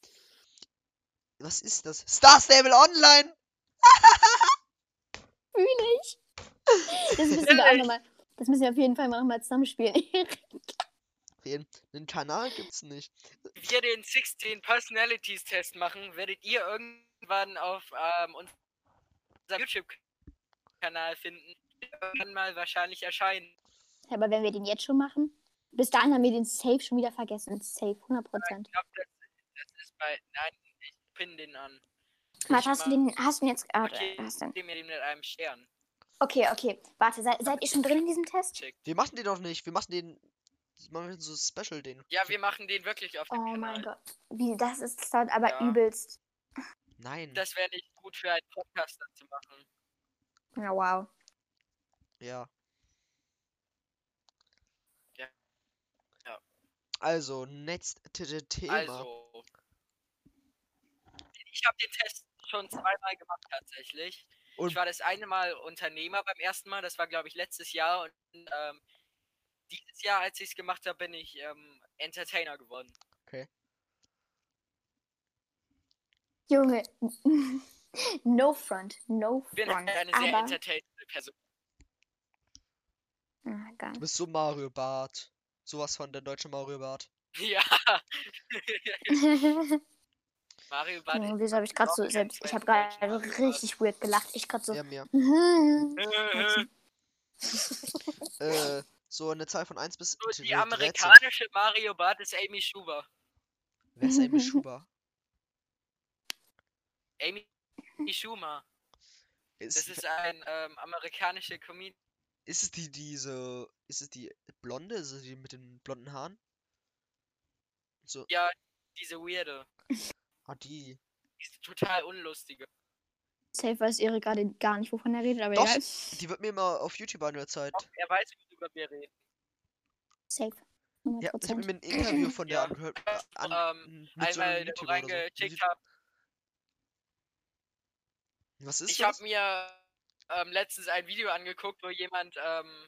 Was ist das? Star Stable Online! Fühl ich. Das müssen wir auch nochmal. Das müssen wir auf jeden Fall mal nochmal zusammenspielen. Den, den Kanal gibt's nicht. Wenn wir den 16 Personalities Test machen, werdet ihr irgendwann auf ähm, unserem YouTube-Kanal finden. Irgendwann mal wahrscheinlich erscheinen. Aber wenn wir den jetzt schon machen, bis dahin haben wir den Safe schon wieder vergessen. Safe, 100%. Ich glaube, das, das ist bei. Nein, ich pin den an. Warte, hast du den, hast du den jetzt, ah, Okay, hast du, den mir den mit einem Stern. okay, okay. Warte, seid, seid ihr schon drin in diesem Test? Wir machen den doch nicht. Wir machen den. Machen wir so Special den. Ja, wir machen den wirklich auf dem Oh Kanal. mein Gott. Wie, das ist, das aber Ja. übelst. Nein. Das wäre nicht gut für einen Podcaster zu machen. Ja, wow. Ja. Ja. Ja. Also, next Thema. Also. Ich habe den Test schon zweimal gemacht tatsächlich. Und- ich war das eine Mal Unternehmer beim ersten Mal, das war glaube ich letztes Jahr und ähm, dieses Jahr, als ich es gemacht habe, bin ich ähm, Entertainer geworden. Junge. No front, no Ich bin front. eine sehr Aber, entertainende Person. egal. Du bist so Mario Bart. Sowas von der deutsche Mario Bart. Ja. Mario Bart. Junge, Wieso habe ich gerade so selbst. Ich habe gerade richtig weird gelacht. Ich gerade so. Ja, mir. Äh, Äh, so eine Zahl von 1 bis so, die 13. amerikanische Mario Bart ist Amy Schuber. Wer ist Amy Schuber? Amy Schumer. Das Ist, ist ein ähm, amerikanische Comedian. ist es die, diese. Ist es die blonde? Ist es die mit den blonden Haaren? So, Ja, diese Weirde. ah, die. Diese total unlustige. Safe weiß Erik gerade gar nicht, wovon er redet, aber Doch, egal. Die wird mir immer auf YouTube angezeigt. Doch, er weiß, worüber wir reden. Safe. Ja, ich habe 100%. mir ein Interview von der Ja. angehört. äh, An, Ähm, mit so einem Einmal reingecheckt habe. Was ist Ich das? habe mir ähm, letztens ein Video angeguckt, wo jemand ähm,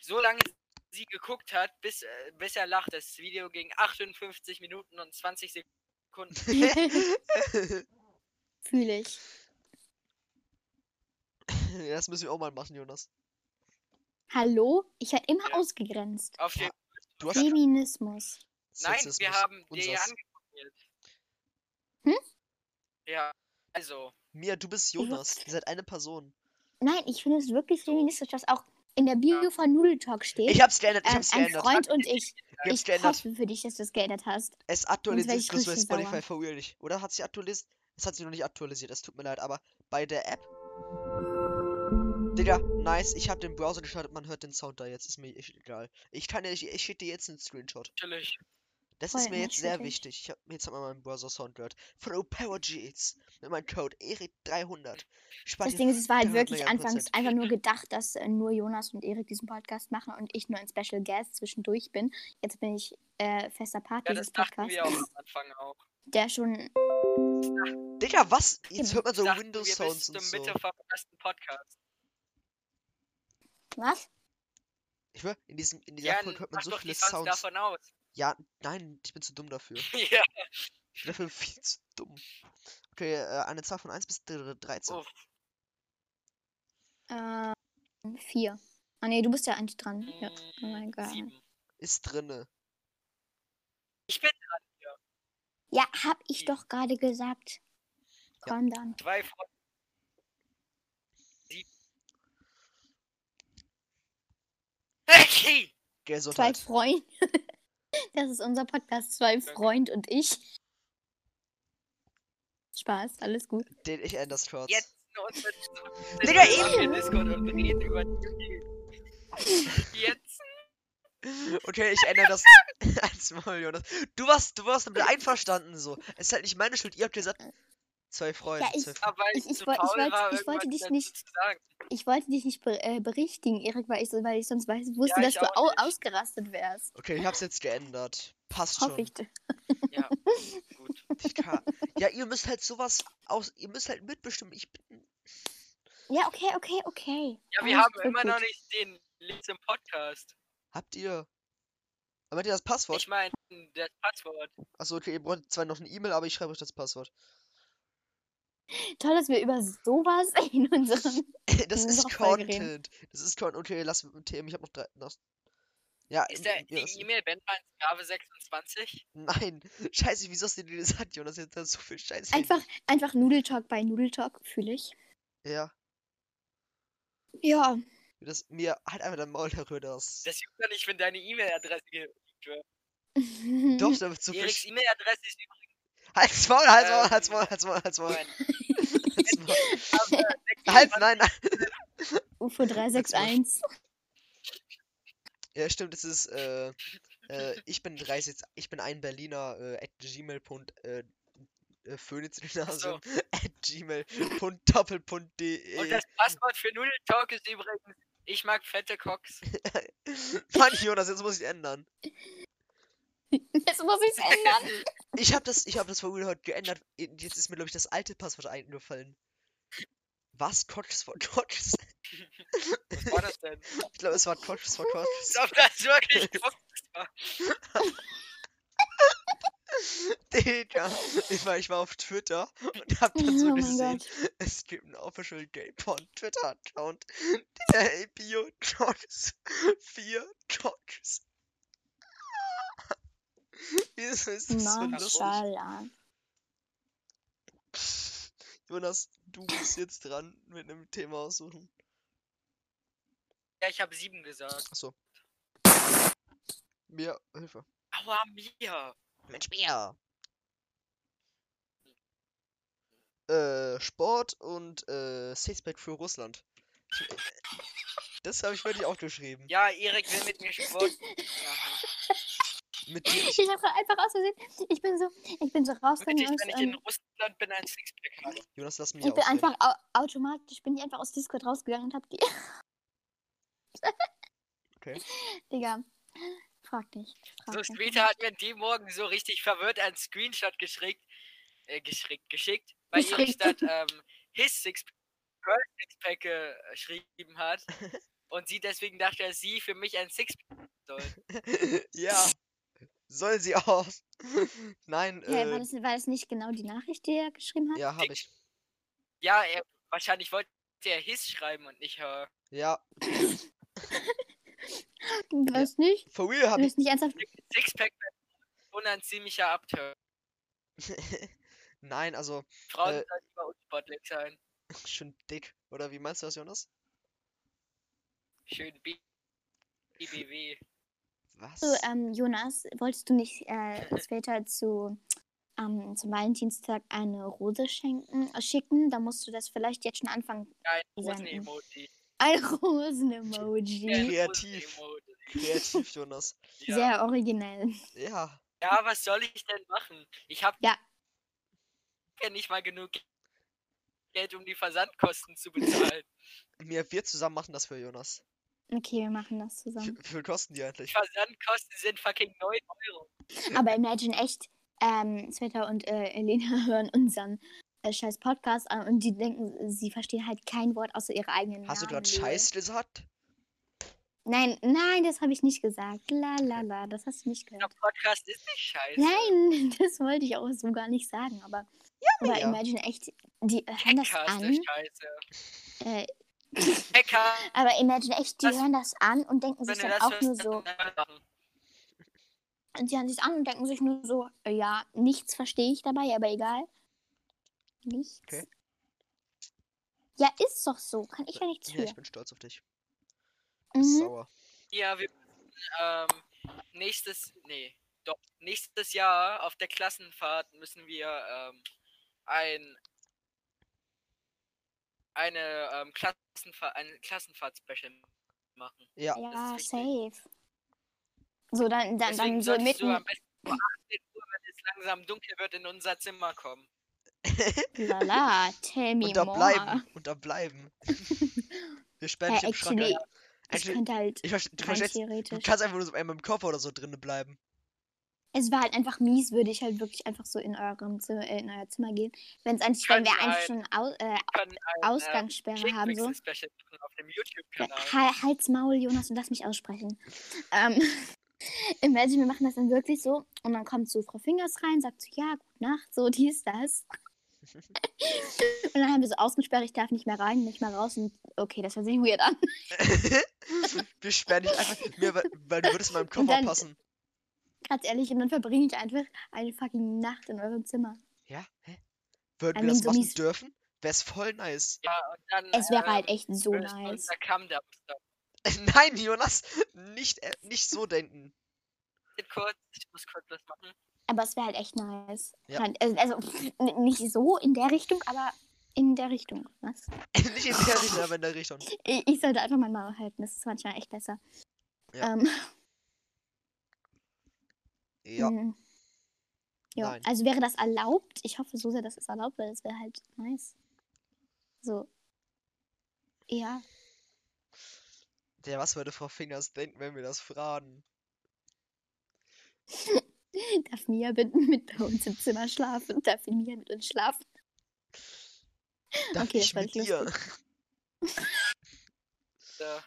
so lange sie geguckt hat, bis, äh, bis er lacht. Das Video ging 58 Minuten und 20 Sekunden. Fühle ich. Ja, das müssen wir auch mal machen, Jonas. Hallo? Ich werde immer Ja. ausgegrenzt. Auf den, Du hast Feminismus. nein, wir Sexismus. haben dir ja angeguckt. Hm? Ja, also. Mia, du bist Jonas. Ihr seid eine Person. Nein, ich finde es wirklich feministisch, dass auch in der Bio von Noodle Talk steht. Ich hab's geändert, ich ähm, hab's ein geändert. Freund und ich. Ich hab's Ich geändert. hoffe für dich, dass du es geändert hast. Es aktualisiert ich bloß bei Spotify for real nicht. Oder hat sie aktualisiert? Es hat sich noch nicht aktualisiert, es tut mir leid, aber bei der App. Digga, nice, ich hab den Browser gestartet, man hört den Sound da jetzt, ist mir echt egal. Ich kann ja, ich, ich schicke dir jetzt einen Screenshot. Natürlich. Das Voll ist mir jetzt sehr wichtig. Ich hab, jetzt hat man meinen Browser-Sound gehört. Von Power. Mit meinem Code ERIC300. Spart Das ihr Ding ist, es war halt 300 wirklich anfangs einfach nur gedacht, dass äh, nur Jonas und Erik diesen Podcast machen und ich nur ein Special Guest zwischendurch bin. Jetzt bin ich äh, fester Part Ja, dieses das Podcasts, wir auch am Anfang auch. der schon. Digga, was? Jetzt Stimmt. hört man so Windows-Sounds bis und so. Mitte vom ersten Podcast. Was? Ich schwör, in, diesem, in dieser Ja, Folge hört man so viele Sounds Sounds. davon aus. Ja, nein, ich bin zu dumm dafür. ja. Ich bin dafür viel zu dumm. Okay, äh, eine Zahl von 1 bis dr- 13. Uff. Ähm, vier. Ah nee, du bist ja eigentlich dran. Ja. Oh mein Gott. Ist drinne. Ich bin Ja, hab ich doch gerade gesagt. Ja. Calm down. zwei von sieben. Hey! Zwei Gesundheit. Freunde. Das ist unser Podcast. Zwei Freund und ich. Spaß, alles gut. Den ich ändere das kurz. Jetzt Digga, in Discord und reden über Jetzt. Okay, ich ändere das. Als Maul, Jonas. Du warst, du warst damit einverstanden so. Es ist halt nicht meine Schuld. Ihr habt gesagt, zwei Freunde. Ja, ich- zwei Freunde. Wollte dich nicht- zu sagen. Ich wollte dich nicht be äh, berichtigen, Erik, weil ich, so- weil ich sonst weiß, wusste, Ja, dass du au nicht. ausgerastet wärst. Okay, ich hab's jetzt geändert. Passt Hoffe schon. ich. Ja, gut. Ja, ihr müsst halt sowas aus. Ihr müsst halt mitbestimmen. Ich bin. Ja, okay, okay, okay. Ja, wir Alles haben gut, immer noch gut. nicht den Link zum Podcast. Habt ihr. Aber habt ihr das Passwort? Ich meine, das Passwort. Achso, okay, ihr braucht zwar noch eine E-Mail, aber ich schreibe euch das Passwort. Toll, dass wir über sowas in unserem. das ist reden. Content. Das ist Content. Okay, lass mit dem Themen. Ich hab noch drei. Noch... Ja, Ist der, im- die E-Mail Sklave 26? Nein. Scheiße, wieso hast du dir das gesagt, Jonas? Jetzt hast du so viel Scheiße. Einfach, einfach Nudeltalk bei Nudeltalk, fühle ich. Ja. Ja. Das, mir halt einfach dein Maul darüber, das. Das juckt doch nicht, wenn deine E-Mail-Adresse geleakt wird. Doch, da wird so viel. Eriks E-Mail-Adresse ist übrigens. Halt's Maul, halt's Maul, Ähm, halt's Maul, halt's Maul, halt's Maul. Nein. Halt's Maul. Aber, äh, Halt, nein, nein. UFO 361. Ja, stimmt, es ist, äh, äh, ich bin 30, ich bin ein Berliner, äh, at gmail. Äh, äh, Phönixgymnasium at gmail. Doppelpunkt.de. Und das Passwort für Noodle Talk ist übrigens, ich mag fette Cox. Mann, Jonas, jetzt muss ich ändern. Jetzt muss ich es ändern. Ich hab das, ich hab das vorhin heute geändert. Jetzt ist mir, glaube ich, das alte Passwort eingefallen. Was? Cox for Cox? Was war das denn? Ich glaube, es war Cox for Cox. Als ob das wirklich Cox war. Digga, ich war, ich war auf Twitter und hab dann so oh gesehen, es gibt einen Official Gay Porn Twitter-Account. Der Bio Georges 4 Georges. Wieso ist das so lustig? Jonas, du bist jetzt dran mit einem Thema aussuchen. Ja, ich habe sieben gesagt. Achso. Mir, Hilfe. Aua, mir. Mensch, mir. Äh, Sport und äh, Sixpack für Russland. Das habe ich wirklich aufgeschrieben. Ja, Erik will mit mir Sport machen. Mit. Ich habe einfach aus Versehen, ich bin so, ich bin so rausgegangen wenn ich in Russland bin, ein Sixpack habe. Jonas, lass mich ich bin ausreden. einfach au automatisch, bin ich einfach aus Discord rausgegangen und hab die. Okay. Digga, frag nicht. Frag So, nicht. später hat mir die morgen so richtig verwirrt einen Screenshot geschickt, äh, geschickt, geschickt, weil Geschickt. statt ähm, his Sixpack, Girl Sixpack geschrieben hat. Und sie deswegen dachte, dass sie für mich ein Sixpack soll. ja. Soll sie auch. Nein, Ja, war, äh, das, war das nicht genau die Nachricht, die er geschrieben hat? ja, habe ich. Ja, er, wahrscheinlich wollte er his schreiben und nicht her. Ja, Du weißt nicht? for real Du habe ich. weißt nicht ernsthaft? Sixpack schon ein ziemlicher Abturn. Nein, also Frauen Äh. sollten lieber unsportlich sein. schön dick. Oder wie meinst du das, Jonas? Schön B BBW. Was? So, ähm, Jonas, wolltest du nicht äh, später zu, ähm, zum Valentinstag eine Rose schenken, äh, schicken? Da musst du das vielleicht jetzt schon anfangen. Ein. Rosen-Emoji. Ein Rosen-Emoji. Ein Kreativ. Kreativ, Jonas. Ja. Sehr originell. Ja. ja, was soll ich denn machen? Ich habe Ja. ja nicht mal genug Geld, um die Versandkosten zu bezahlen. Mir, wir zusammen machen das für Jonas. Okay, wir machen das zusammen. wie viel kosten die Die eigentlich? Versandkosten sind fucking 9 Euro. Aber imagine echt, ähm, Sveta und äh, Elena hören unseren äh, scheiß Podcast an und die denken, sie verstehen halt kein Wort außer ihre eigenen Hast du Namen. gerade Lol. Scheiß gesagt? Nein, nein, das habe ich nicht gesagt. La la la, das hast du nicht Der gehört. Podcast ist nicht scheiße. Nein, das wollte ich auch so gar nicht sagen, aber, aber ja. imagine echt, die hören das Hacker ist an. scheiße. Äh, Hacker, aber imagine echt, die Das- hören das an und denken wenn sich dann auch hörst, nur so, und die hören sich an und denken sich nur so, ja, nichts verstehe ich dabei, aber egal. Nichts. Okay. Ja, ist doch so. Kann ich ja nichts Ja, für. ich bin stolz auf dich. Mhm. Sauer. Ja, wir müssen ähm, nächstes, nee, doch, nächstes Jahr auf der Klassenfahrt müssen wir ähm, ein eine ähm, Klassenfahrt, ein Klassenfahrt-Special machen. Ja. Ja, safe. So, dann, dann, Deswegen dann so solltest du mitten. am besten um 18 Uhr, wenn es langsam dunkel wird, in unser Zimmer kommen. Lala, tell me Und da more. bleiben. Und da bleiben. Wir sperren dich im Schrank actually, ich könnte halt ich du verstehst, du kannst einfach nur so einmal im Koffer oder so drinnen bleiben. Es war halt einfach mies, würde ich halt wirklich einfach so in eurem Zimmer, äh, in euer Zimmer gehen. Wenn es eigentlich, wenn wir Können eigentlich ein- schon Au äh, können ein Ausgangssperre haben, so. Special machen auf dem YouTube-Kanal. Ha- Halt's Maul, Jonas, und lass mich aussprechen. Ähm, imagine, wir machen das dann wirklich so und dann kommt so Frau Fingers rein, sagt so, ja, gute Nacht, so, dies, das. und dann haben wir so ausgesperrt, ich darf nicht mehr rein, nicht mehr raus und okay, das hört sich weird an. Wir sperren dich einfach. Mir, weil, weil du würdest in meinem Koffer dann- passen. Ganz ehrlich, und dann verbringe ich einfach eine fucking Nacht in eurem Zimmer. Ja? Hä? Würden wir das so machen dürfen? Wär's voll nice. Ja, und dann. Es wäre halt ähm, echt so nice. Nein, Jonas, nicht, äh, nicht so denken. Kurz, ich muss kurz was machen. Aber es wäre halt echt nice. Ja. Fand- Also, also pff, nicht so in der Richtung, aber in der Richtung. Was? nicht in der Richtung, aber in der Richtung. Ich, ich sollte einfach mein Maul halten, das ist manchmal echt besser. Ja. Ähm, Ja. mm. Ja, Nein. also wäre das erlaubt? Ich hoffe so sehr, dass es erlaubt, weil es wäre halt nice. So. Ja. Ja, was würde Frau Fingers denken, wenn wir das fragen? Darf Mia bitte mit bei uns im Zimmer schlafen? Darf Mia mit uns schlafen? Darf Okay, das ich war mit nicht dir? Äh,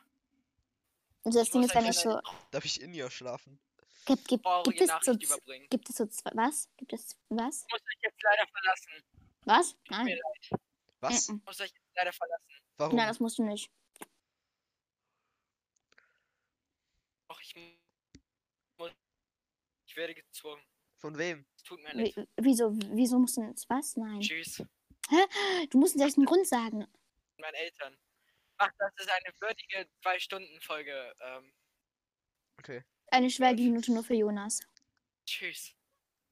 Und das Ding ist, wenn ich so. Darf ich in ihr schlafen? Gibt, gibt, gibt, es so, überbringen. gibt es so zwei, was? Gibt es was? Ich muss euch jetzt leider verlassen. Was? Tut Nein. mir leid. Was? Ich muss euch jetzt leider verlassen. Warum? Nein, das musst du nicht. Doch, ich muss. Ich werde gezwungen. Von wem? Es tut mir leid. Wie, wieso, wieso musst du jetzt was? Nein. Tschüss. Du musst uns erst einen Grund sagen. Meinen Eltern. Ach, das ist eine würdige Zwei-Stunden-Folge. Ähm, Okay. Eine Schweigeminute nur für Jonas. tschüss.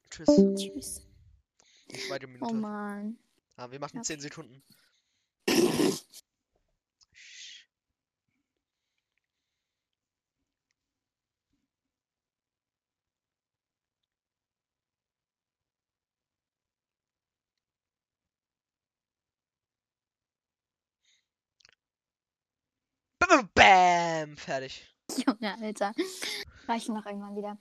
Tschüss. Tschüss. Die Schweigeminute. Oh Mann. Ah, wir machen Okay. 10 Sekunden. Bam, Bam! Fertig. Junge, Alter. Reichen noch irgendwann wieder.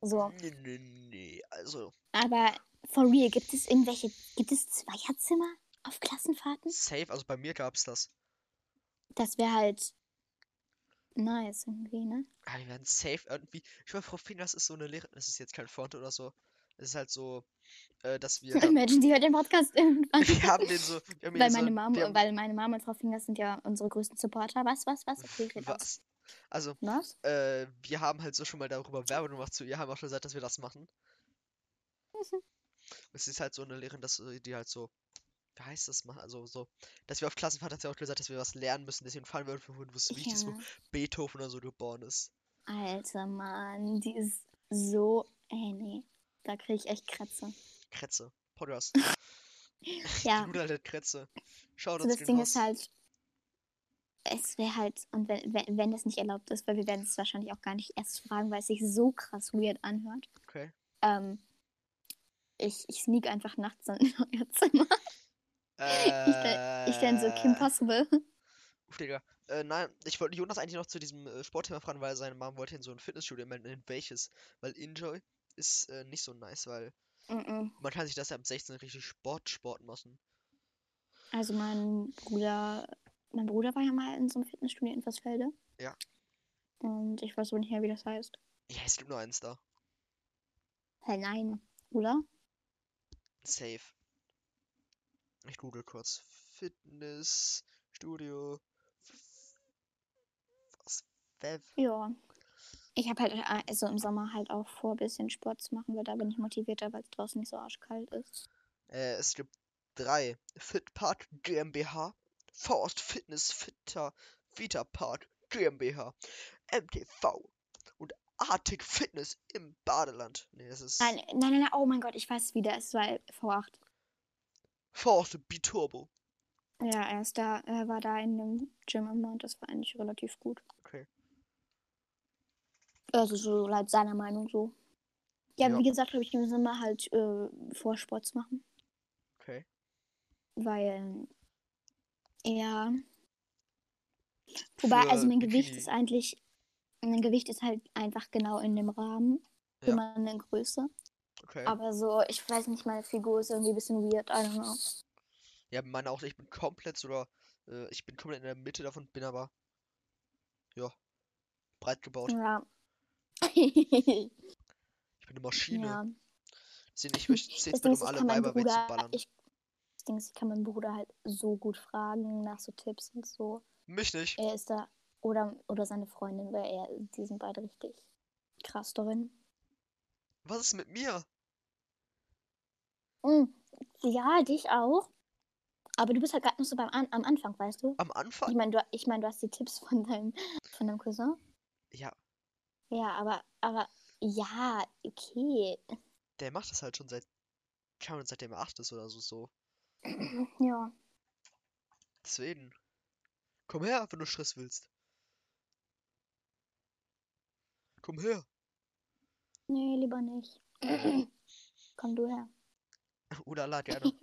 So. Nee, nee, nee. Also, Aber for real, gibt es irgendwelche. Gibt es Zweierzimmer auf Klassenfahrten? safe. Also bei mir gab's das. Das wäre halt nice irgendwie, ne? Ah, wir werden safe irgendwie. Ich meine, Frau Finas ist so eine Lehrerin. Das ist jetzt kein Front oder so. Es ist halt so, äh, dass wir. Imagine, die hört den Podcast irgendwann. wir haben den so. Haben Weil ihn so, meine Mom, haben, weil meine Mom und Frau Fingers sind ja unsere größten Supporter. Was, was, was? Okay, red aus. Also, äh, wir haben halt so schon mal darüber Werbung gemacht zu ihr, haben auch schon gesagt, dass wir das machen. Mhm. Es ist halt so eine Lehrerin, dass äh, die halt so, wie heißt das mal, also so, dass wir auf Klassenfahrt hat sie auch gesagt, dass wir was lernen müssen, deswegen fahren wir irgendwo hin, wo es wichtig ist, wo Ja. Beethoven oder so geboren ist. Alter Mann, die ist so. Ey, nee. Da kriege ich echt Kratze. Kretze. Podcast. Ja. Die gute alte Kretze. Schaut So, das Ding raus. ist halt, es wäre halt, und wenn, wenn, wenn das nicht erlaubt ist, weil wir werden es wahrscheinlich auch gar nicht erst fragen, weil es sich so krass weird anhört. Okay. Ähm, ich, ich sneak einfach nachts in euer Zimmer. Ich, stell- ich stelle so Kim Äh, Possible. Uff, Digga. Äh, nein, ich wollte Jonas eigentlich noch zu diesem äh, Sportthema fragen, weil seine Mom wollte in so ein Fitnessstudio melden, in welches. Weil Enjoy ist äh, nicht so nice, weil Mm-mm. man kann sich das ja ab 16 richtig Sport Sport machen. Also mein Bruder, mein Bruder war ja mal in so einem Fitnessstudio in Versfelde. Ja. Und ich weiß so nicht mehr, wie das heißt. Ja, es gibt nur eins da. Hä, nein, oder? Safe. Ich google kurz. Fitnessstudio. Was? Ja. Ich habe halt äh, also im Sommer halt auch vor, ein bisschen Sport zu machen, weil da bin ich motivierter, weil es draußen nicht so arschkalt ist. Äh, es gibt drei. Fitpark GmbH. Forst Fitness Fitter Vita Park GmbH. MTV. Und Arctic Fitness im Badeland. Nee, das ist Nein, nein, nein, nein, oh mein Gott, ich weiß wieder, es war V8. Forst Biturbo. Ja, er ist da, er war da in dem Gym immer und das war eigentlich relativ gut. Okay. Also so laut seiner Meinung so. Ja, Ja. wie gesagt, habe ich im Sommer halt äh, vor, Sport zu machen. Okay. Weil, ja. Wobei, also mein Gewicht Bikini. ist eigentlich, mein Gewicht ist halt einfach genau in dem Rahmen für Ja. meine Größe. Okay. Aber so, ich weiß nicht, meine Figur ist irgendwie ein bisschen weird, I don't know. Ja, meine auch, ich bin komplett sogar, äh, ich bin komplett in der Mitte davon, bin aber, ja, breit gebaut. Ja. Ich bin eine Maschine. ja. Deswegen, ich möchte Das 10 Ding Minuten, ist, um alle Weiber wegzuballern. ich, Ding ist, ich kann meinen Bruder halt so gut fragen nach so Tipps und so. Mich nicht. Er ist da, oder, oder seine Freundin, weil er, die sind beide richtig krass darin. Was ist mit mir? Mm, Ja, dich auch. Aber du bist halt gerade noch so beim An am Anfang, weißt du? Am Ich Anfang? meine, du, ich mein, du hast die Tipps von deinem, von deinem Cousin. Ja, Ja, aber, aber, ja, okay. der macht das halt schon seit, keine Ahnung, seitdem er 8 ist oder so, so. Ja. Deswegen. Komm her, wenn du Stress willst. Komm her. Nee, lieber nicht. Komm du her. Oder la, gerne.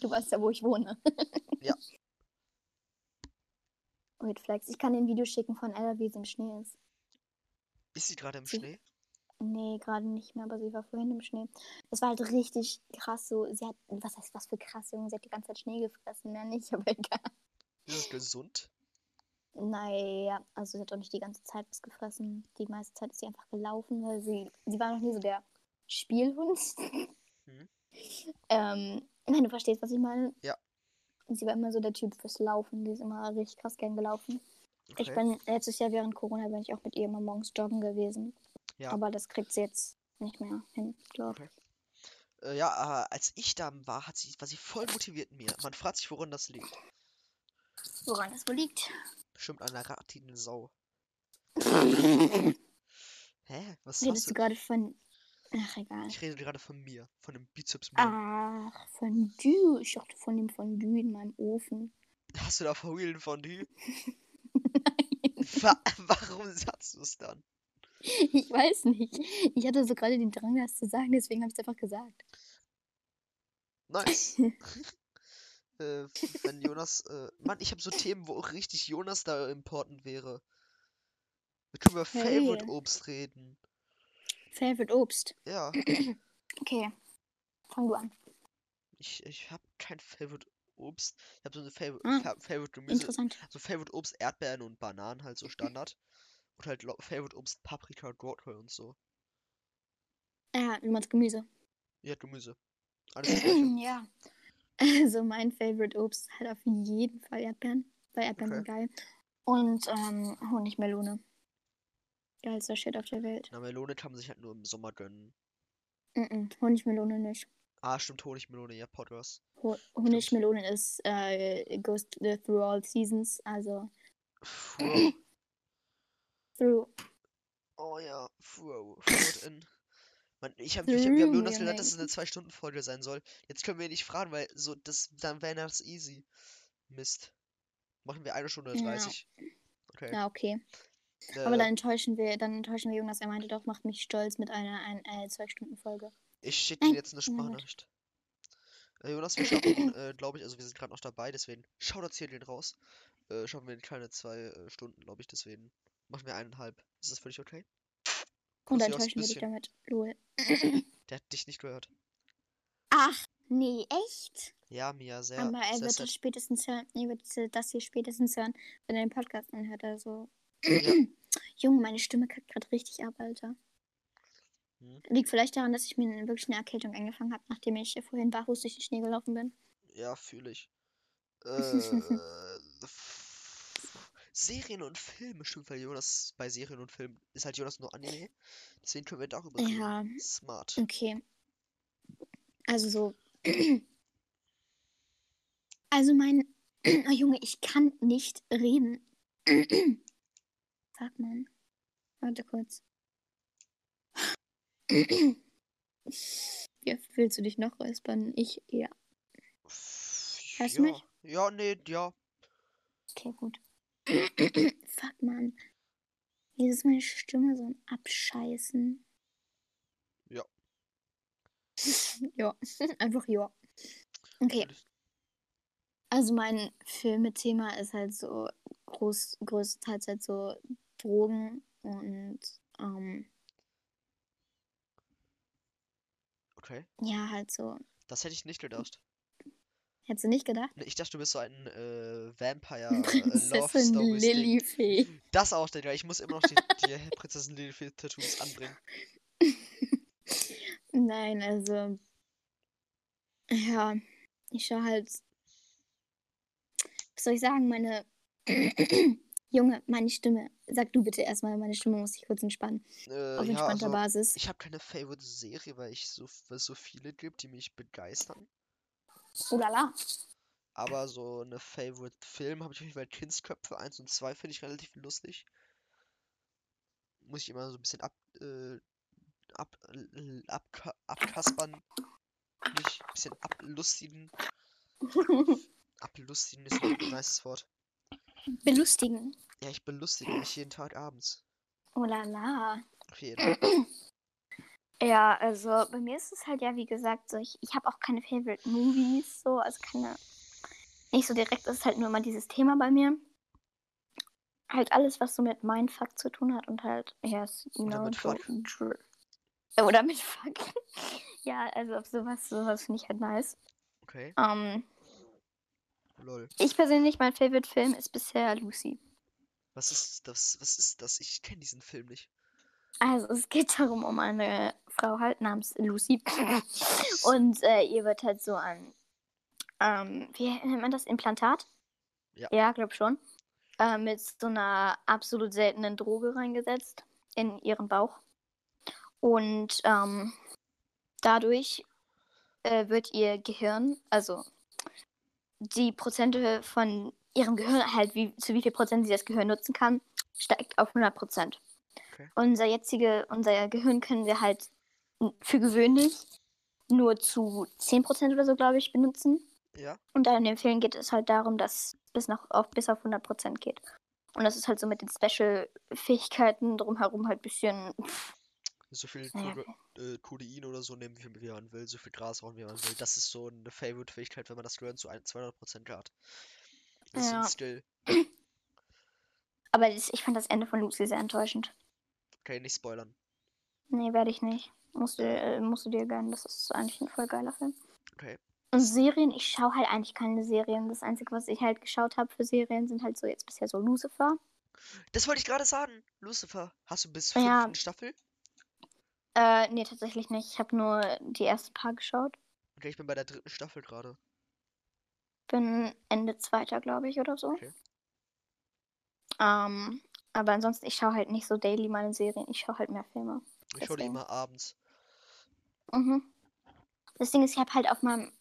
Du weißt ja, wo ich wohne. Ja. Wait, Flex, ich kann dir ein Video schicken von Ella, wie sie im Schnee ist. Ist sie gerade im Sie- Schnee? Nee, gerade nicht mehr, aber sie war vorhin im Schnee. Das war halt richtig krass so. Sie hat, was heißt was für krass, Junge? Sie hat die ganze Zeit Schnee gefressen, mehr nicht, aber egal. Ist das gesund? naja, also sie hat auch nicht die ganze Zeit was gefressen. Die meiste Zeit ist sie einfach gelaufen, weil sie, sie war noch nie so der Spielhund. Mhm. ähm, wenn du verstehst, was ich meine. Ja. Sie war immer so der Typ fürs Laufen. Die ist immer richtig krass gern gelaufen. Ich Okay. bin letztes Jahr während Corona bin ich auch mit ihr immer morgens joggen gewesen. Ja. Aber das kriegt sie jetzt nicht mehr hin, glaube ich. Äh, ja, äh, als ich da war, hat sie, war sie voll motiviert in mir. Man fragt sich, woran das liegt. Woran das wohl liegt? Bestimmt an einer rattigen Sau. Hä? Was Redest hast du du? gerade von. Ach, egal. Ich rede gerade von mir, von dem Bizeps. Ach, Fondue. Ich dachte von dem Fondue in meinem Ofen. Hast du da Verwheelen Fondue? Wa warum sagst du es dann? Ich weiß nicht. Ich hatte so gerade den Drang, das zu sagen, deswegen habe ich es einfach gesagt. Nice. äh, wenn Jonas, äh, Mann, ich habe so Themen, wo auch richtig Jonas da important wäre. Wir können über Hey. Favorite Obst reden. Favorite Obst. Ja, Okay. Fang du an. ich, ich habe kein Favorite Obst. Ich habe so eine Favorite, Ah, Fa Favorite Gemüse. Interessant. So Favorite Obst, Erdbeeren und Bananen, halt so Standard. Und halt Favorite Obst, Paprika, Brokkoli und so. Ja, du meinst Gemüse. Ja, Gemüse. Alles ja. Also mein Favorite Obst hat auf jeden Fall Erdbeeren. Weil Erdbeeren Okay. sind geil. Und ähm, Honigmelone. Geilster Shit auf der Welt. Na, Melone kann man sich halt nur im Sommer gönnen. Mm -mm, Honigmelone nicht. Ah, stimmt, Honigmelone, ja, Podcast. Ho Honigmelone ist äh, goes th- through all seasons, also Fro. Through. Oh ja, Fro. Float in. Mann, ich hab, ich hab, wir haben Through, Jonas gesagt, dass es eine 2-Stunden-Folge sein soll. Jetzt können wir ihn nicht fragen, weil so, das, dann wäre das easy. Mist. Machen wir eine Stunde Ja. 30. Okay. Ja, okay. Äh, Aber dann enttäuschen wir, dann enttäuschen wir Jonas. Er meinte doch, macht mich stolz mit einer ein, äh, zwei Stunden Folge. Ich schicke dir jetzt eine. Sprachnachricht. Äh, Jonas, wir schaffen, äh, glaube ich, also wir sind gerade noch dabei, deswegen Shoutouts hier den raus. Äh, schaffen wir in keine zwei äh, Stunden, glaube ich, deswegen machen wir eineinhalb. Ist das dich okay? Und dann aus enttäuschen wir dich damit. Lol. Der hat dich nicht gehört. Ach, nee, echt? Ja, Mia, sehr, Aber er sehr wird sad. das spätestens hören. Er wird das hier spätestens hören, wenn er den Podcast anhört. Also. Ja. Junge, meine Stimme kackt gerade richtig ab, Alter. Hm. Liegt vielleicht daran, dass ich mir wirklich eine Erkältung eingefangen habe, nachdem ich vorhin barfuß durch den Schnee gelaufen bin. Ja, fühle ich. Äh, Serien und Filme, stimmt, weil Jonas bei Serien und Filmen ist halt Jonas nur Anime. Deswegen können wir darüber reden. Ja. Smart. Okay. Also so. Also mein. Oh, Junge, ich kann nicht reden. Sag mal. Warte kurz. Wie willst du dich noch räuspern? Ich, ja. Hörst du ja. mich? Ja, nee, ja. Okay, gut. Fuck, man. Hier ist meine Stimme so ein Abscheißen. Ja. ja, einfach ja. Okay. Also mein Filmethema ist halt so groß, größtenteils halt so Drogen und ähm, Okay. ja, halt so. Das hätte ich nicht gedacht. Hättest du nicht gedacht? Ich dachte, du bist so ein äh, Vampire äh, Prinzessin. Lilifee. Das auch, Digga. Ich muss immer noch die, die Prinzessin Lilifee Tattoos anbringen. Nein, also. Ja, ich schaue halt. Was soll ich sagen? Meine. Junge, meine Stimme. Sag du bitte erstmal, meine Stimme muss sich kurz entspannen. Äh, Auf ja, entspannter also, Basis. ich habe keine Favorite Serie, weil ich so, weil es so viele gibt, die mich begeistern. Oh la la. Aber so eine Favorite Film habe ich auf jeden Fall Kindsköpfe 1 und 2 finde ich relativ lustig. Muss ich immer so ein bisschen ab, äh, ab, äh, abka abkaspern. Nicht ein bisschen ablustigen. Ablustigen ist ein nices Wort. Belustigen. Ja, ich belustige mich jeden Tag abends. Oh la la. Auf jeden. Ja, also bei mir ist es halt ja, wie gesagt, so, ich, ich habe auch keine Favorite Movies, so, also keine, nicht so direkt, es ist halt nur immer dieses Thema bei mir. Halt alles, was so mit Mindfuck zu tun hat und halt, yes, you know, Oder mit Fuck. ja, also auf sowas, sowas finde ich halt nice. Okay, Ähm, lol. ich persönlich, mein Favorite Film ist bisher Lucy. Was ist das? Was ist das? Ich kenne diesen Film nicht. Also es geht darum, um eine Frau halt namens Lucy. Und äh, ihr wird halt so ein, ähm, wie nennt man das, Implantat? Ja. Ja, glaub schon. Äh, mit so einer absolut seltenen Droge reingesetzt in ihren Bauch. Und ähm, dadurch äh, wird ihr Gehirn, also die Prozente von ihrem Gehirn, halt wie, zu wie viel Prozent sie das Gehirn nutzen kann, steigt auf 100 Prozent. Okay. Unser jetzige, unser Gehirn können wir halt für gewöhnlich nur zu 10 Prozent oder so, glaube ich, benutzen. Ja. Und dann in dem Film geht es halt darum, dass bis noch auf bis auf 100 Prozent geht. Und das ist halt so mit den Special-Fähigkeiten drumherum halt ein bisschen. So viel Naja, Kode- äh, oder so nehmen, wie man will, so viel Gras rauchen, wie man will. Das ist so eine Favorite-Fähigkeit, wenn man das Gehirn zu ein- 200% hat. Das Ja. sind still. Aber das, ich fand das Ende von Lucy sehr enttäuschend. Okay, nicht spoilern. Nee, werde ich nicht. Musst du, äh, musst du dir gönnen. Das ist eigentlich ein voll geiler Film. Okay. Und Serien, ich schaue halt eigentlich keine Serien. Das Einzige, was ich halt geschaut habe für Serien, sind halt so jetzt bisher so Lucifer. Das wollte ich gerade sagen. Lucifer, hast du bis Ja. fünften Staffel? Äh, nee, tatsächlich nicht. Ich habe nur die ersten paar geschaut. Okay, ich bin bei der dritten Staffel gerade. Bin Ende zweiter, glaube ich, oder so. Okay. Ähm, aber ansonsten, ich schaue halt nicht so daily meine Serien. Ich schaue halt mehr Filme. Ich schaue die immer abends. Mhm. Das Ding ist, ich habe halt auf meinem,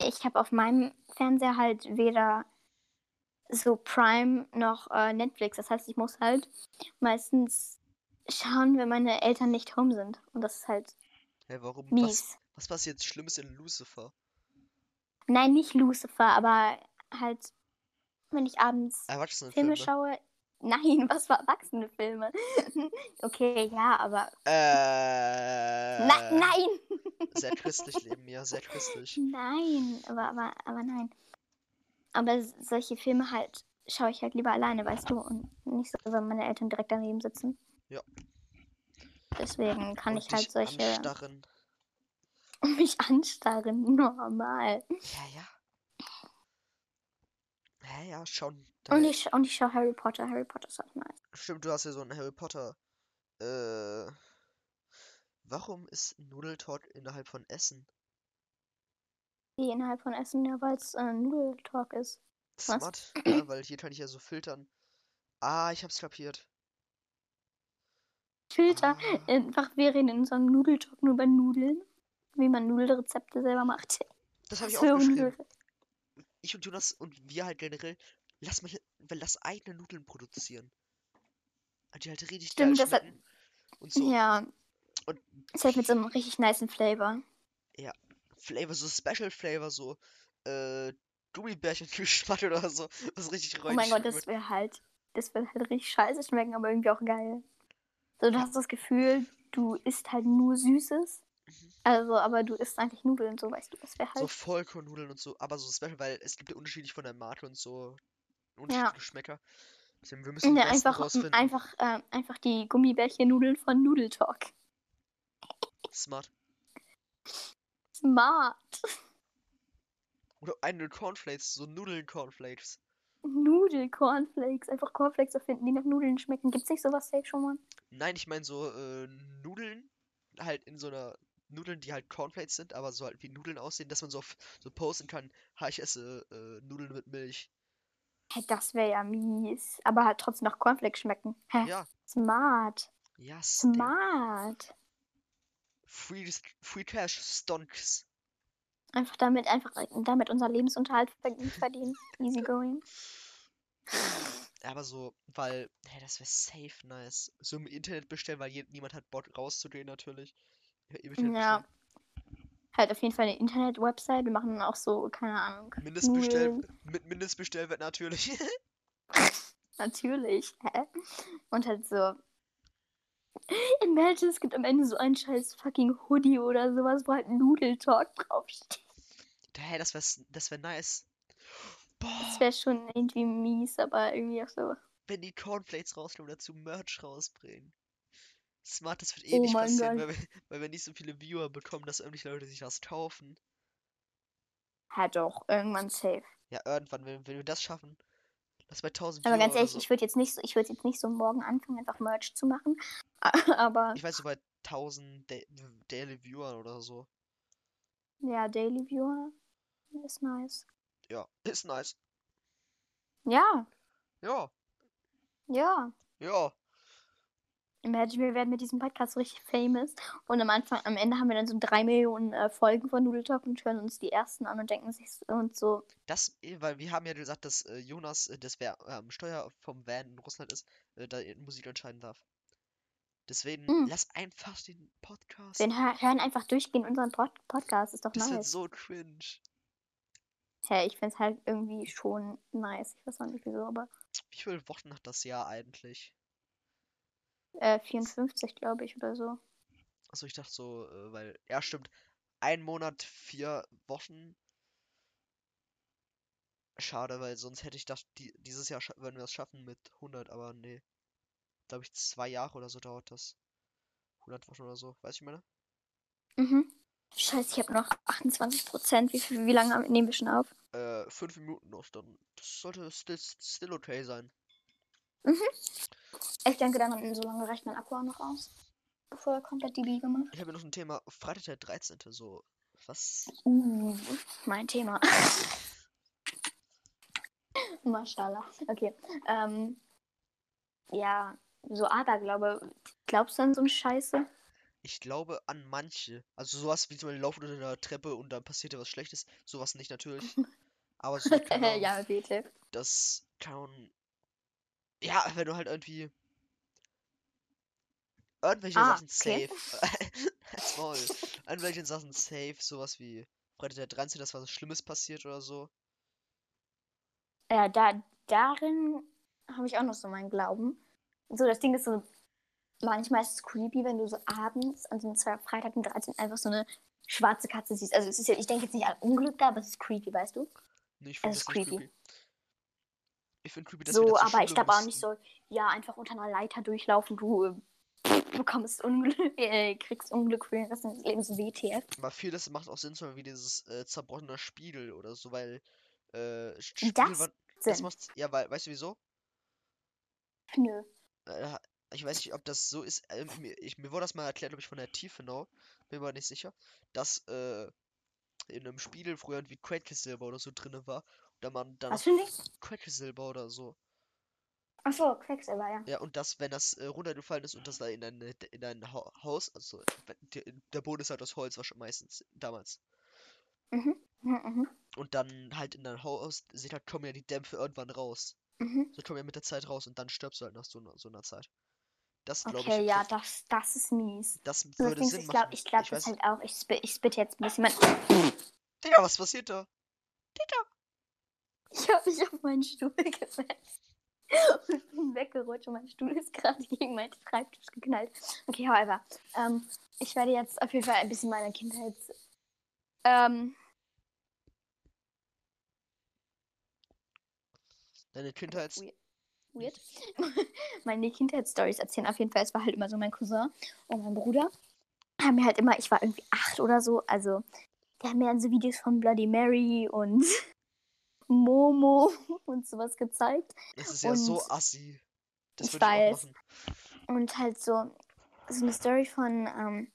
ich habe auf meinem Fernseher halt weder so Prime noch äh, Netflix. Das heißt, ich muss halt meistens schauen, wenn meine Eltern nicht home sind. Und das ist halt Hä, warum? Was, mies. was passiert Schlimmes in Lucifer? Nein, nicht Lucifer, aber halt, wenn ich abends Erwachsenenfilme. Filme schaue. Nein, was für erwachsene Filme? okay, ja, aber. Äh. Na, nein! Sehr christlich leben, ja, sehr christlich. Nein, aber, aber, aber nein. Aber solche Filme halt schaue ich halt lieber alleine, weißt du, und nicht so, wenn meine Eltern direkt daneben sitzen. Ja. Deswegen kann Und ich halt solche Anstarren. mich anstarren, normal. Ja, ja. Ja, ja, schon. Und Da- ich, und ich schaue Harry Potter. Harry Potter ist auch nice. Stimmt, du hast ja so einen Harry Potter. Äh. Warum ist Nudeltalk innerhalb von Essen? Die innerhalb von Essen, ja, weil es äh, Nudeltalk ist. Was? Smart, ja, weil hier kann ich ja so filtern. Ah, ich hab's kapiert. Filter. Ah. Einfach, wir reden in unserem Nudeltalk nur über Nudeln. Wie man Nudelrezepte selber macht. Das habe ich So, aufgeschrieben. Nudel- Ich und Jonas und wir halt generell, lass mal, weil lass eigene Nudeln produzieren. Die halt richtig Stimmt, geil das hat-. Und so Ja. Und- Ist halt mit so einem richtig niceen Flavor. Flavor, so Special Flavor, so, äh, Gummibärchen-Geschmack oder so. Was richtig Oh mein Gott, das wird. wäre halt, das wird halt richtig scheiße schmecken, aber irgendwie auch geil. So, du hast das Gefühl, du isst halt nur Süßes. Mhm. Also, aber du isst eigentlich Nudeln, so weißt du, das wäre So halt. Vollkornnudeln und so, aber so special, weil es gibt ja unterschiedlich von der Marke und so unterschiedliche Geschmäcker. Deswegen, wir müssen Ja, einfach, rausfinden. einfach, äh, einfach die Gummibärchen-Nudeln von Nudeltalk. Smart. Smart. Oder eine Cornflakes, so Nudeln-Cornflakes. Nudel-Cornflakes. Einfach Cornflakes erfinden, die nach Nudeln schmecken. Gibt's nicht sowas safe schon mal? Nein, ich meine so äh, Nudeln, halt in so einer Nudeln, die halt Cornflakes sind, aber so halt wie Nudeln aussehen, dass man so, auf, so posten kann, ha, ich esse äh, Nudeln mit Milch. Hä, das wäre ja mies. Aber halt trotzdem nach Cornflakes schmecken. Hä? Ja, Smart. ja, Stimmt. Smart. Free, Free Cash, Stonks. Einfach damit, einfach damit unser Lebensunterhalt ver- verdienen. Easy going. Ja, Aber so, weil, hey, das wäre safe nice. So im Internet bestellen, weil je, niemand hat Bock rauszugehen natürlich. Ja, im Internet Ja. Halt auf jeden Fall eine Internet-Website. Wir machen dann auch so, keine Ahnung. Mindestbestell, mit Mindestbestellwert natürlich. Natürlich. Hä? Und halt so. Imagine, es gibt am Ende so einen scheiß fucking Hoodie oder sowas, wo halt Nudeltalk draufsteht. Hä, das wäre das wär nice. Das Boah, wäre schon irgendwie mies, aber irgendwie auch so. wenn die Cornflakes rauskommen, dazu Merch rausbringen. Smart, das wird eh Oh nicht passieren, weil wir, weil wir nicht so viele Viewer bekommen, dass irgendwelche Leute sich das kaufen. Ja, doch, irgendwann safe. Ja, irgendwann, wenn, wenn wir das schaffen, Lass bei 1000 Aber Viewer ganz ehrlich, so. ich würde jetzt nicht so, ich würde jetzt nicht so morgen anfangen, einfach Merch zu machen. Aber Ich weiß so bei 1000 Da Daily Viewer oder so. ja, Daily Viewer ist nice. Ja, ist nice. Ja, Ja, ja. ja. Imagine, wir werden mit diesem Podcast so richtig famous. Und am Anfang, am Ende haben wir dann so drei Millionen äh, Folgen von Noodle Talk und hören uns die ersten an und denken sich so- und so, Das, weil wir haben ja gesagt, dass äh, Jonas, äh, das wer am Steuer vom Van in Russland ist, äh, da Musik entscheiden darf. Deswegen Mm. lass einfach den Podcast. wir hör- hören einfach durchgehend unseren Pod Podcast. Ist doch das nice. so cringe. Hä, ich find's halt irgendwie schon nice. Ich weiß auch nicht wieso, aber Wie viele Wochen hat das Jahr eigentlich? Äh, 54, glaube ich, oder so. Achso, ich dachte so, äh, weil, ja, stimmt. Ein Monat, vier Wochen. Schade, weil sonst hätte ich gedacht, die, dieses Jahr würden wir es schaffen mit 100, aber nee. Glaube ich, zwei Jahre oder so dauert das. 100 Wochen oder so, weißt du, ich meine? Mhm. Scheiße, ich habe noch 28 Prozent. Wie, wie lange nehmen wir schon auf? Äh, fünf Minuten noch, dann. Das sollte still, still okay sein. Ich denke, dann so lange reicht mein Akku auch noch aus. Bevor er komplett die Biege macht. Ich habe noch ein Thema. Freitag der 13. So. Was? Uh, mein Thema. Mashallah. Okay. Ähm, ja, so Aberglaube. Glaubst du an so eine Scheiße? Ich glaube an manche. Also sowas wie zum Beispiel laufen unter einer Treppe und dann passiert dir was Schlechtes. Sowas nicht natürlich. Aber so, Ahnung, ja, bitte. das kann. Ja, wenn du halt irgendwie. Irgendwelche Ah, Sachen okay. safe. Maul. Irgendwelche Sachen safe, sowas wie Freitag der 13. dass was Schlimmes passiert oder so. Ja, da, darin habe ich auch noch so meinen Glauben. So, das Ding ist so, manchmal ist es creepy, wenn du so abends an so einem Freitag den 13. einfach so eine schwarze Katze siehst. Also es ist ja, ich denke jetzt nicht an Unglück da, aber es ist creepy, weißt du? Nee, ich finde Es das creepy. creepy. Ich finde creepy, dass So, aber ich glaube auch nicht so, ja, einfach unter einer Leiter durchlaufen, du äh, bekommst Unglück, äh, kriegst Unglück für den Rest deines Lebens, WTF. Aber vieles macht auch Sinn, zum Beispiel wie dieses äh, zerbrochene Spiegel oder so, weil äh, Und das Spiegelwand- das macht, ja, weil, weißt du wieso? Nö. Äh, ich weiß nicht, ob das so ist. Äh, mir, ich, mir wurde das mal erklärt, glaube ich, von der Tiefenau. Bin mir aber nicht sicher. Dass äh, in einem Spiegel früher irgendwie Quecksilber oder so drin war. Da man dann? Quecksilber oder so. Achso, Quecksilber, ja. Ja, und das, wenn das äh, runtergefallen ist und das da in dein, in dein ha Haus, also der, Boden ist halt aus Holz, wahrscheinlich meistens damals. Mhm. Mhm, mhm. Und dann halt in dein Haus, sieht halt, kommen ja die Dämpfe irgendwann raus. Mhm. So kommen ja mit der Zeit raus und dann stirbst du halt nach so, einer- so einer Zeit. Das glaube Okay, ich, ja, das, das, ist mies. das würde Sinn ich glaube, ich glaube ich das halt auch. Ich, sp ich spit jetzt ein bisschen. Digga, was passiert da? Ich habe mich auf meinen Stuhl gesetzt und bin weggerutscht und mein Stuhl ist gerade gegen meinen Schreibtisch geknallt. Okay, however. Ähm, ich werde jetzt auf jeden Fall ein bisschen meiner Kindheit. Ähm, Deine Kindheits... weird. weird. meine Kindheitsstories erzählen. Auf jeden Fall, es war halt immer so mein Cousin und mein Bruder. Haben mir halt immer, ich war irgendwie acht oder so, also die haben mir dann so Videos von Bloody Mary und Momo und sowas gezeigt. Das ist ja so Und assi. Das ich ich weiß. machen. Und halt so, so eine Story von ähm,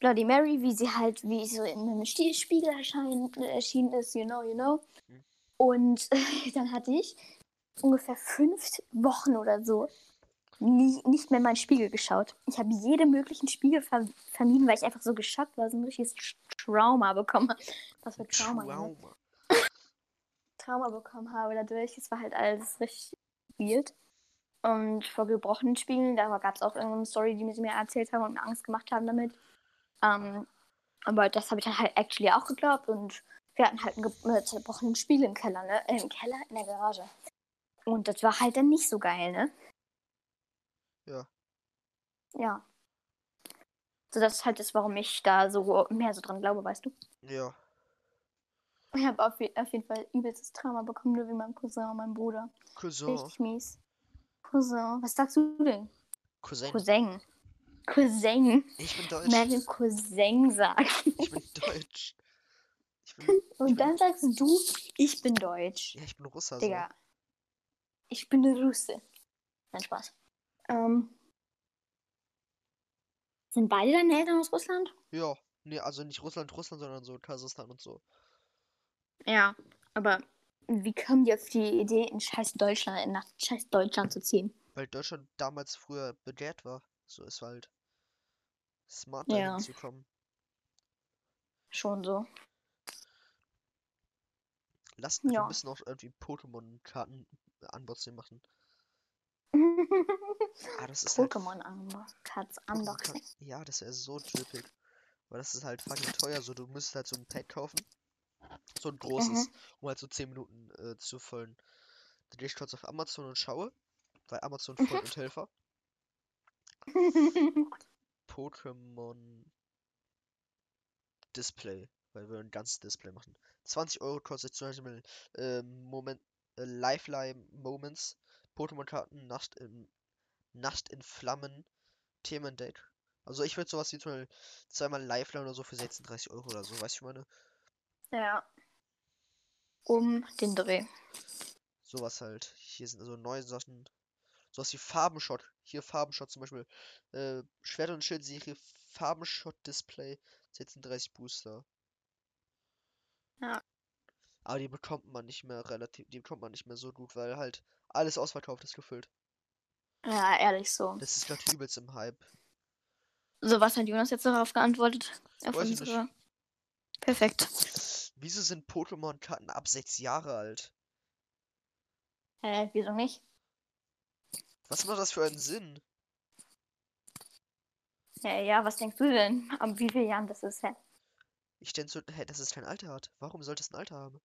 Bloody Mary, wie sie halt, wie so in einem Spiegel erscheint, äh, erschienen ist, you know, you know. Mhm. Und dann hatte ich ungefähr fünf Wochen oder so nie, nicht mehr in meinen Spiegel geschaut. Ich habe jede möglichen Spiegel ver vermieden, weil ich einfach so geschockt war, so ein richtiges Trauma bekommen habe. Was für Trauma. Trauma. Trauma bekommen habe dadurch. Es war halt alles richtig weird. Und vor gebrochenen Spiegeln, da gab es auch irgendeine Story, die mir sie mir erzählt haben und mir Angst gemacht haben damit. Ähm, aber das habe ich dann halt actually auch geglaubt und wir hatten halt einen zerbrochenen Spiegel im Keller, ne? Äh, Im Keller, in der Garage. Und das war halt dann nicht so geil, ne? Ja. Ja. So, das ist halt das, warum ich da so mehr so dran glaube, weißt du? Ja. Ich habe auf, auf jeden Fall übelstes Trauma bekommen, nur wie mein Cousin und mein Bruder. Cousin. Richtig mies. Cousin. Was sagst du denn? Cousin. Cousin. Cousin. Ich bin deutsch. Imagine Cousin sagen. Ich bin deutsch. Ich bin, Und dann sagst du, ich bin deutsch. ja, ich bin Russer. So. Digga. ich bin eine Russe. Nein, Spaß. Ähm, sind beide deine Eltern aus Russland? Ja. Nee, also nicht Russland, Russland, sondern so Kasachstan und so. Ja, aber wie kommen die auf die Idee, in scheiß Deutschland, nach scheiß Deutschland zu ziehen? Weil Deutschland damals früher begehrt war. So ist halt smart, Ja. dahin zu kommen. Schon so. Lass, wir Ja. müssen auch irgendwie Pokémon-Karten unboxing machen. Ah, das ist halt Pokémon Pokémon Unboxing. Ja, das wäre so trippig. Aber das ist halt fucking teuer. So, du müsstest halt so ein Pack kaufen. So ein großes, um halt so 10 Minuten äh, zu füllen. Dann gehe ich kurz auf Amazon und schaue. Weil Amazon Freund und Helfer. Pokémon Display. Weil wir ein ganzes Display machen. 20 Euro kostet zum Beispiel äh, Moment, äh, Lifeline Moments. Pokémon-Karten, Nacht in, Nacht in Flammen, Themendeck. Also ich würde sowas wie zum Beispiel zweimal Lifeline oder so für 36 Euro oder so, weißt du, ich meine? Ja. Um den Dreh. Sowas halt. Hier sind also neue Sachen. Sowas wie Farbenshot. Hier Farbenshot zum Beispiel. Äh, Schwert und Schild Serie Farbenshot Display 36 Booster. Ja. Aber die bekommt man nicht mehr relativ, die bekommt man nicht mehr so gut, weil halt alles ausverkauft ist gefüllt. Ja, ehrlich so. Das ist gerade übelst im Hype. So, was hat Jonas jetzt darauf geantwortet? Auf Weiß ich nicht. unsere. Perfekt. Wieso sind Pokémon-Karten ab 6 Jahre alt? Hä, wieso nicht? Was macht das für einen Sinn? Ja, ja, was denkst du denn? Ab wie vielen Jahren das ist, hä? Ich denke so, hä, dass es kein Alter hat. Warum sollte es ein Alter haben?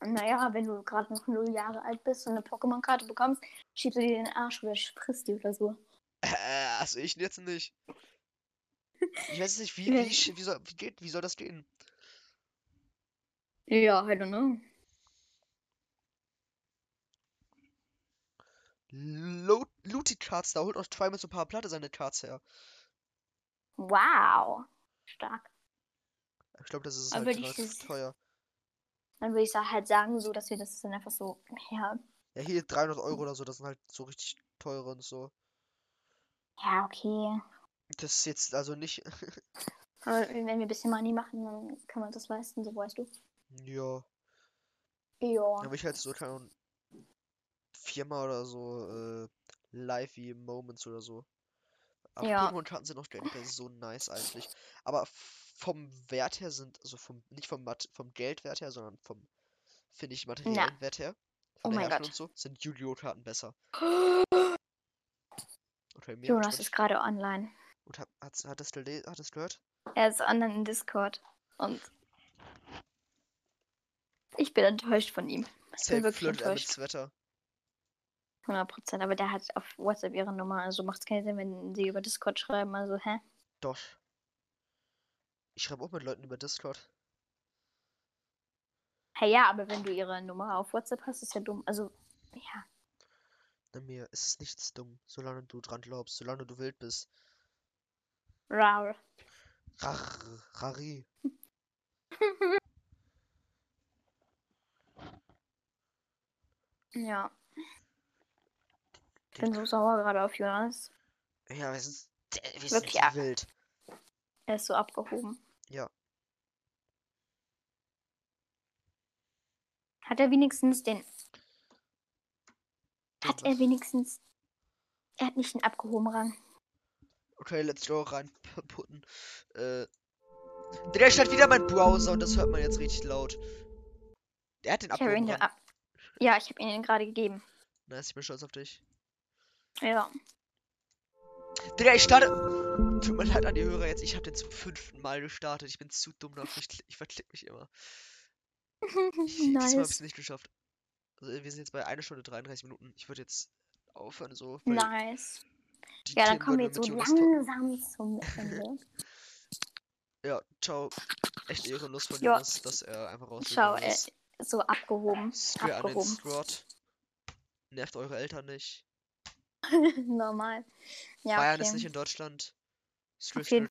Naja, wenn du gerade noch null Jahre alt bist und eine Pokémon-Karte bekommst, schiebst du dir den Arsch oder frisst die oder so. Äh, also ich jetzt nicht. Ich weiß nicht, wie, wie, wie, soll, wie, geht, wie soll das gehen? Ja, I don't know. Lo Looty Cards, da holt auch Try mit so ein paar Platte seine Cards her. Wow. Stark. Ich glaube, das ist halt würde ich relativ das- teuer. Dann würde ich halt sagen, so, dass wir das dann einfach so, ja, Ja, hier 300 Euro oder so, das sind halt so richtig teure und so. ja, okay. Das ist jetzt also nicht. Aber wenn wir ein bisschen Money machen, dann kann man das leisten, so weißt du. Ja. Ja. Aber ich halt so, keine viermal oder so, äh, live wie Moments oder so. Aber Ja. Pokémon-Karten sind auch so nice eigentlich. Aber vom Wert her sind, also vom, nicht vom, Mat vom Geldwert her, sondern vom, finde ich, materiellen Wert her, Oh mein Herstellung Gott. und so, sind Yu-Gi-Oh! Karten besser. Okay, mir Jonas ist gerade online. Und hat, hat, hat das hat das gehört? Er ist online in Discord. Und ich bin enttäuscht von ihm. Ich Safe bin wirklich flirtet er enttäuscht. Wetter. 100%. Aber der hat auf WhatsApp ihre Nummer. Also macht es keinen Sinn, wenn sie über Discord schreiben. Also, hä? Doch. Ich schreibe auch mit Leuten über Discord. Hey, ja, aber wenn du ihre Nummer auf WhatsApp hast, ist ja dumm. Also, ja. Na mir ist es nichts dumm, solange du dran glaubst, solange du wild bist. Rar. Rar, Rari. Ja. Ich Den- bin so sauer gerade auf Jonas. Ja, wir sind, wir sind Wirklich, so wild. Er ist so abgehoben. Ja. Hat er wenigstens den. Den Hat er wenigstens. Er hat nicht einen abgehobenen Rang. Okay, let's go reinputten. Äh. Der startet wieder mein Browser und das hört man jetzt richtig laut. Der hat den abgehoben. ja, Rang. ab ja, ich habe ihn gerade gegeben. Nice, ich bin stolz auf dich. Ja. Digga, ich starte. Tut mir leid an die Hörer jetzt, ich habe den zum fünften Mal gestartet. Ich bin zu dumm dafür, ich, ich verklick mich immer. Ich, Diesmal habe ich es nice. nicht geschafft. Also wir sind jetzt bei 1 Stunde 33 Minuten. Ich würde jetzt aufhören so. Nice. Ja, dann Themen kommen wir jetzt so langsam zum Ende. Ja, ciao. Echt ehrenlos von. Jonas, dass er einfach rausgegangen ist. ist so abgehoben. Screw an den abgehoben. Squad. Nervt eure Eltern nicht. Normal. Ja, Bayern ist okay. nicht in Deutschland. Jeden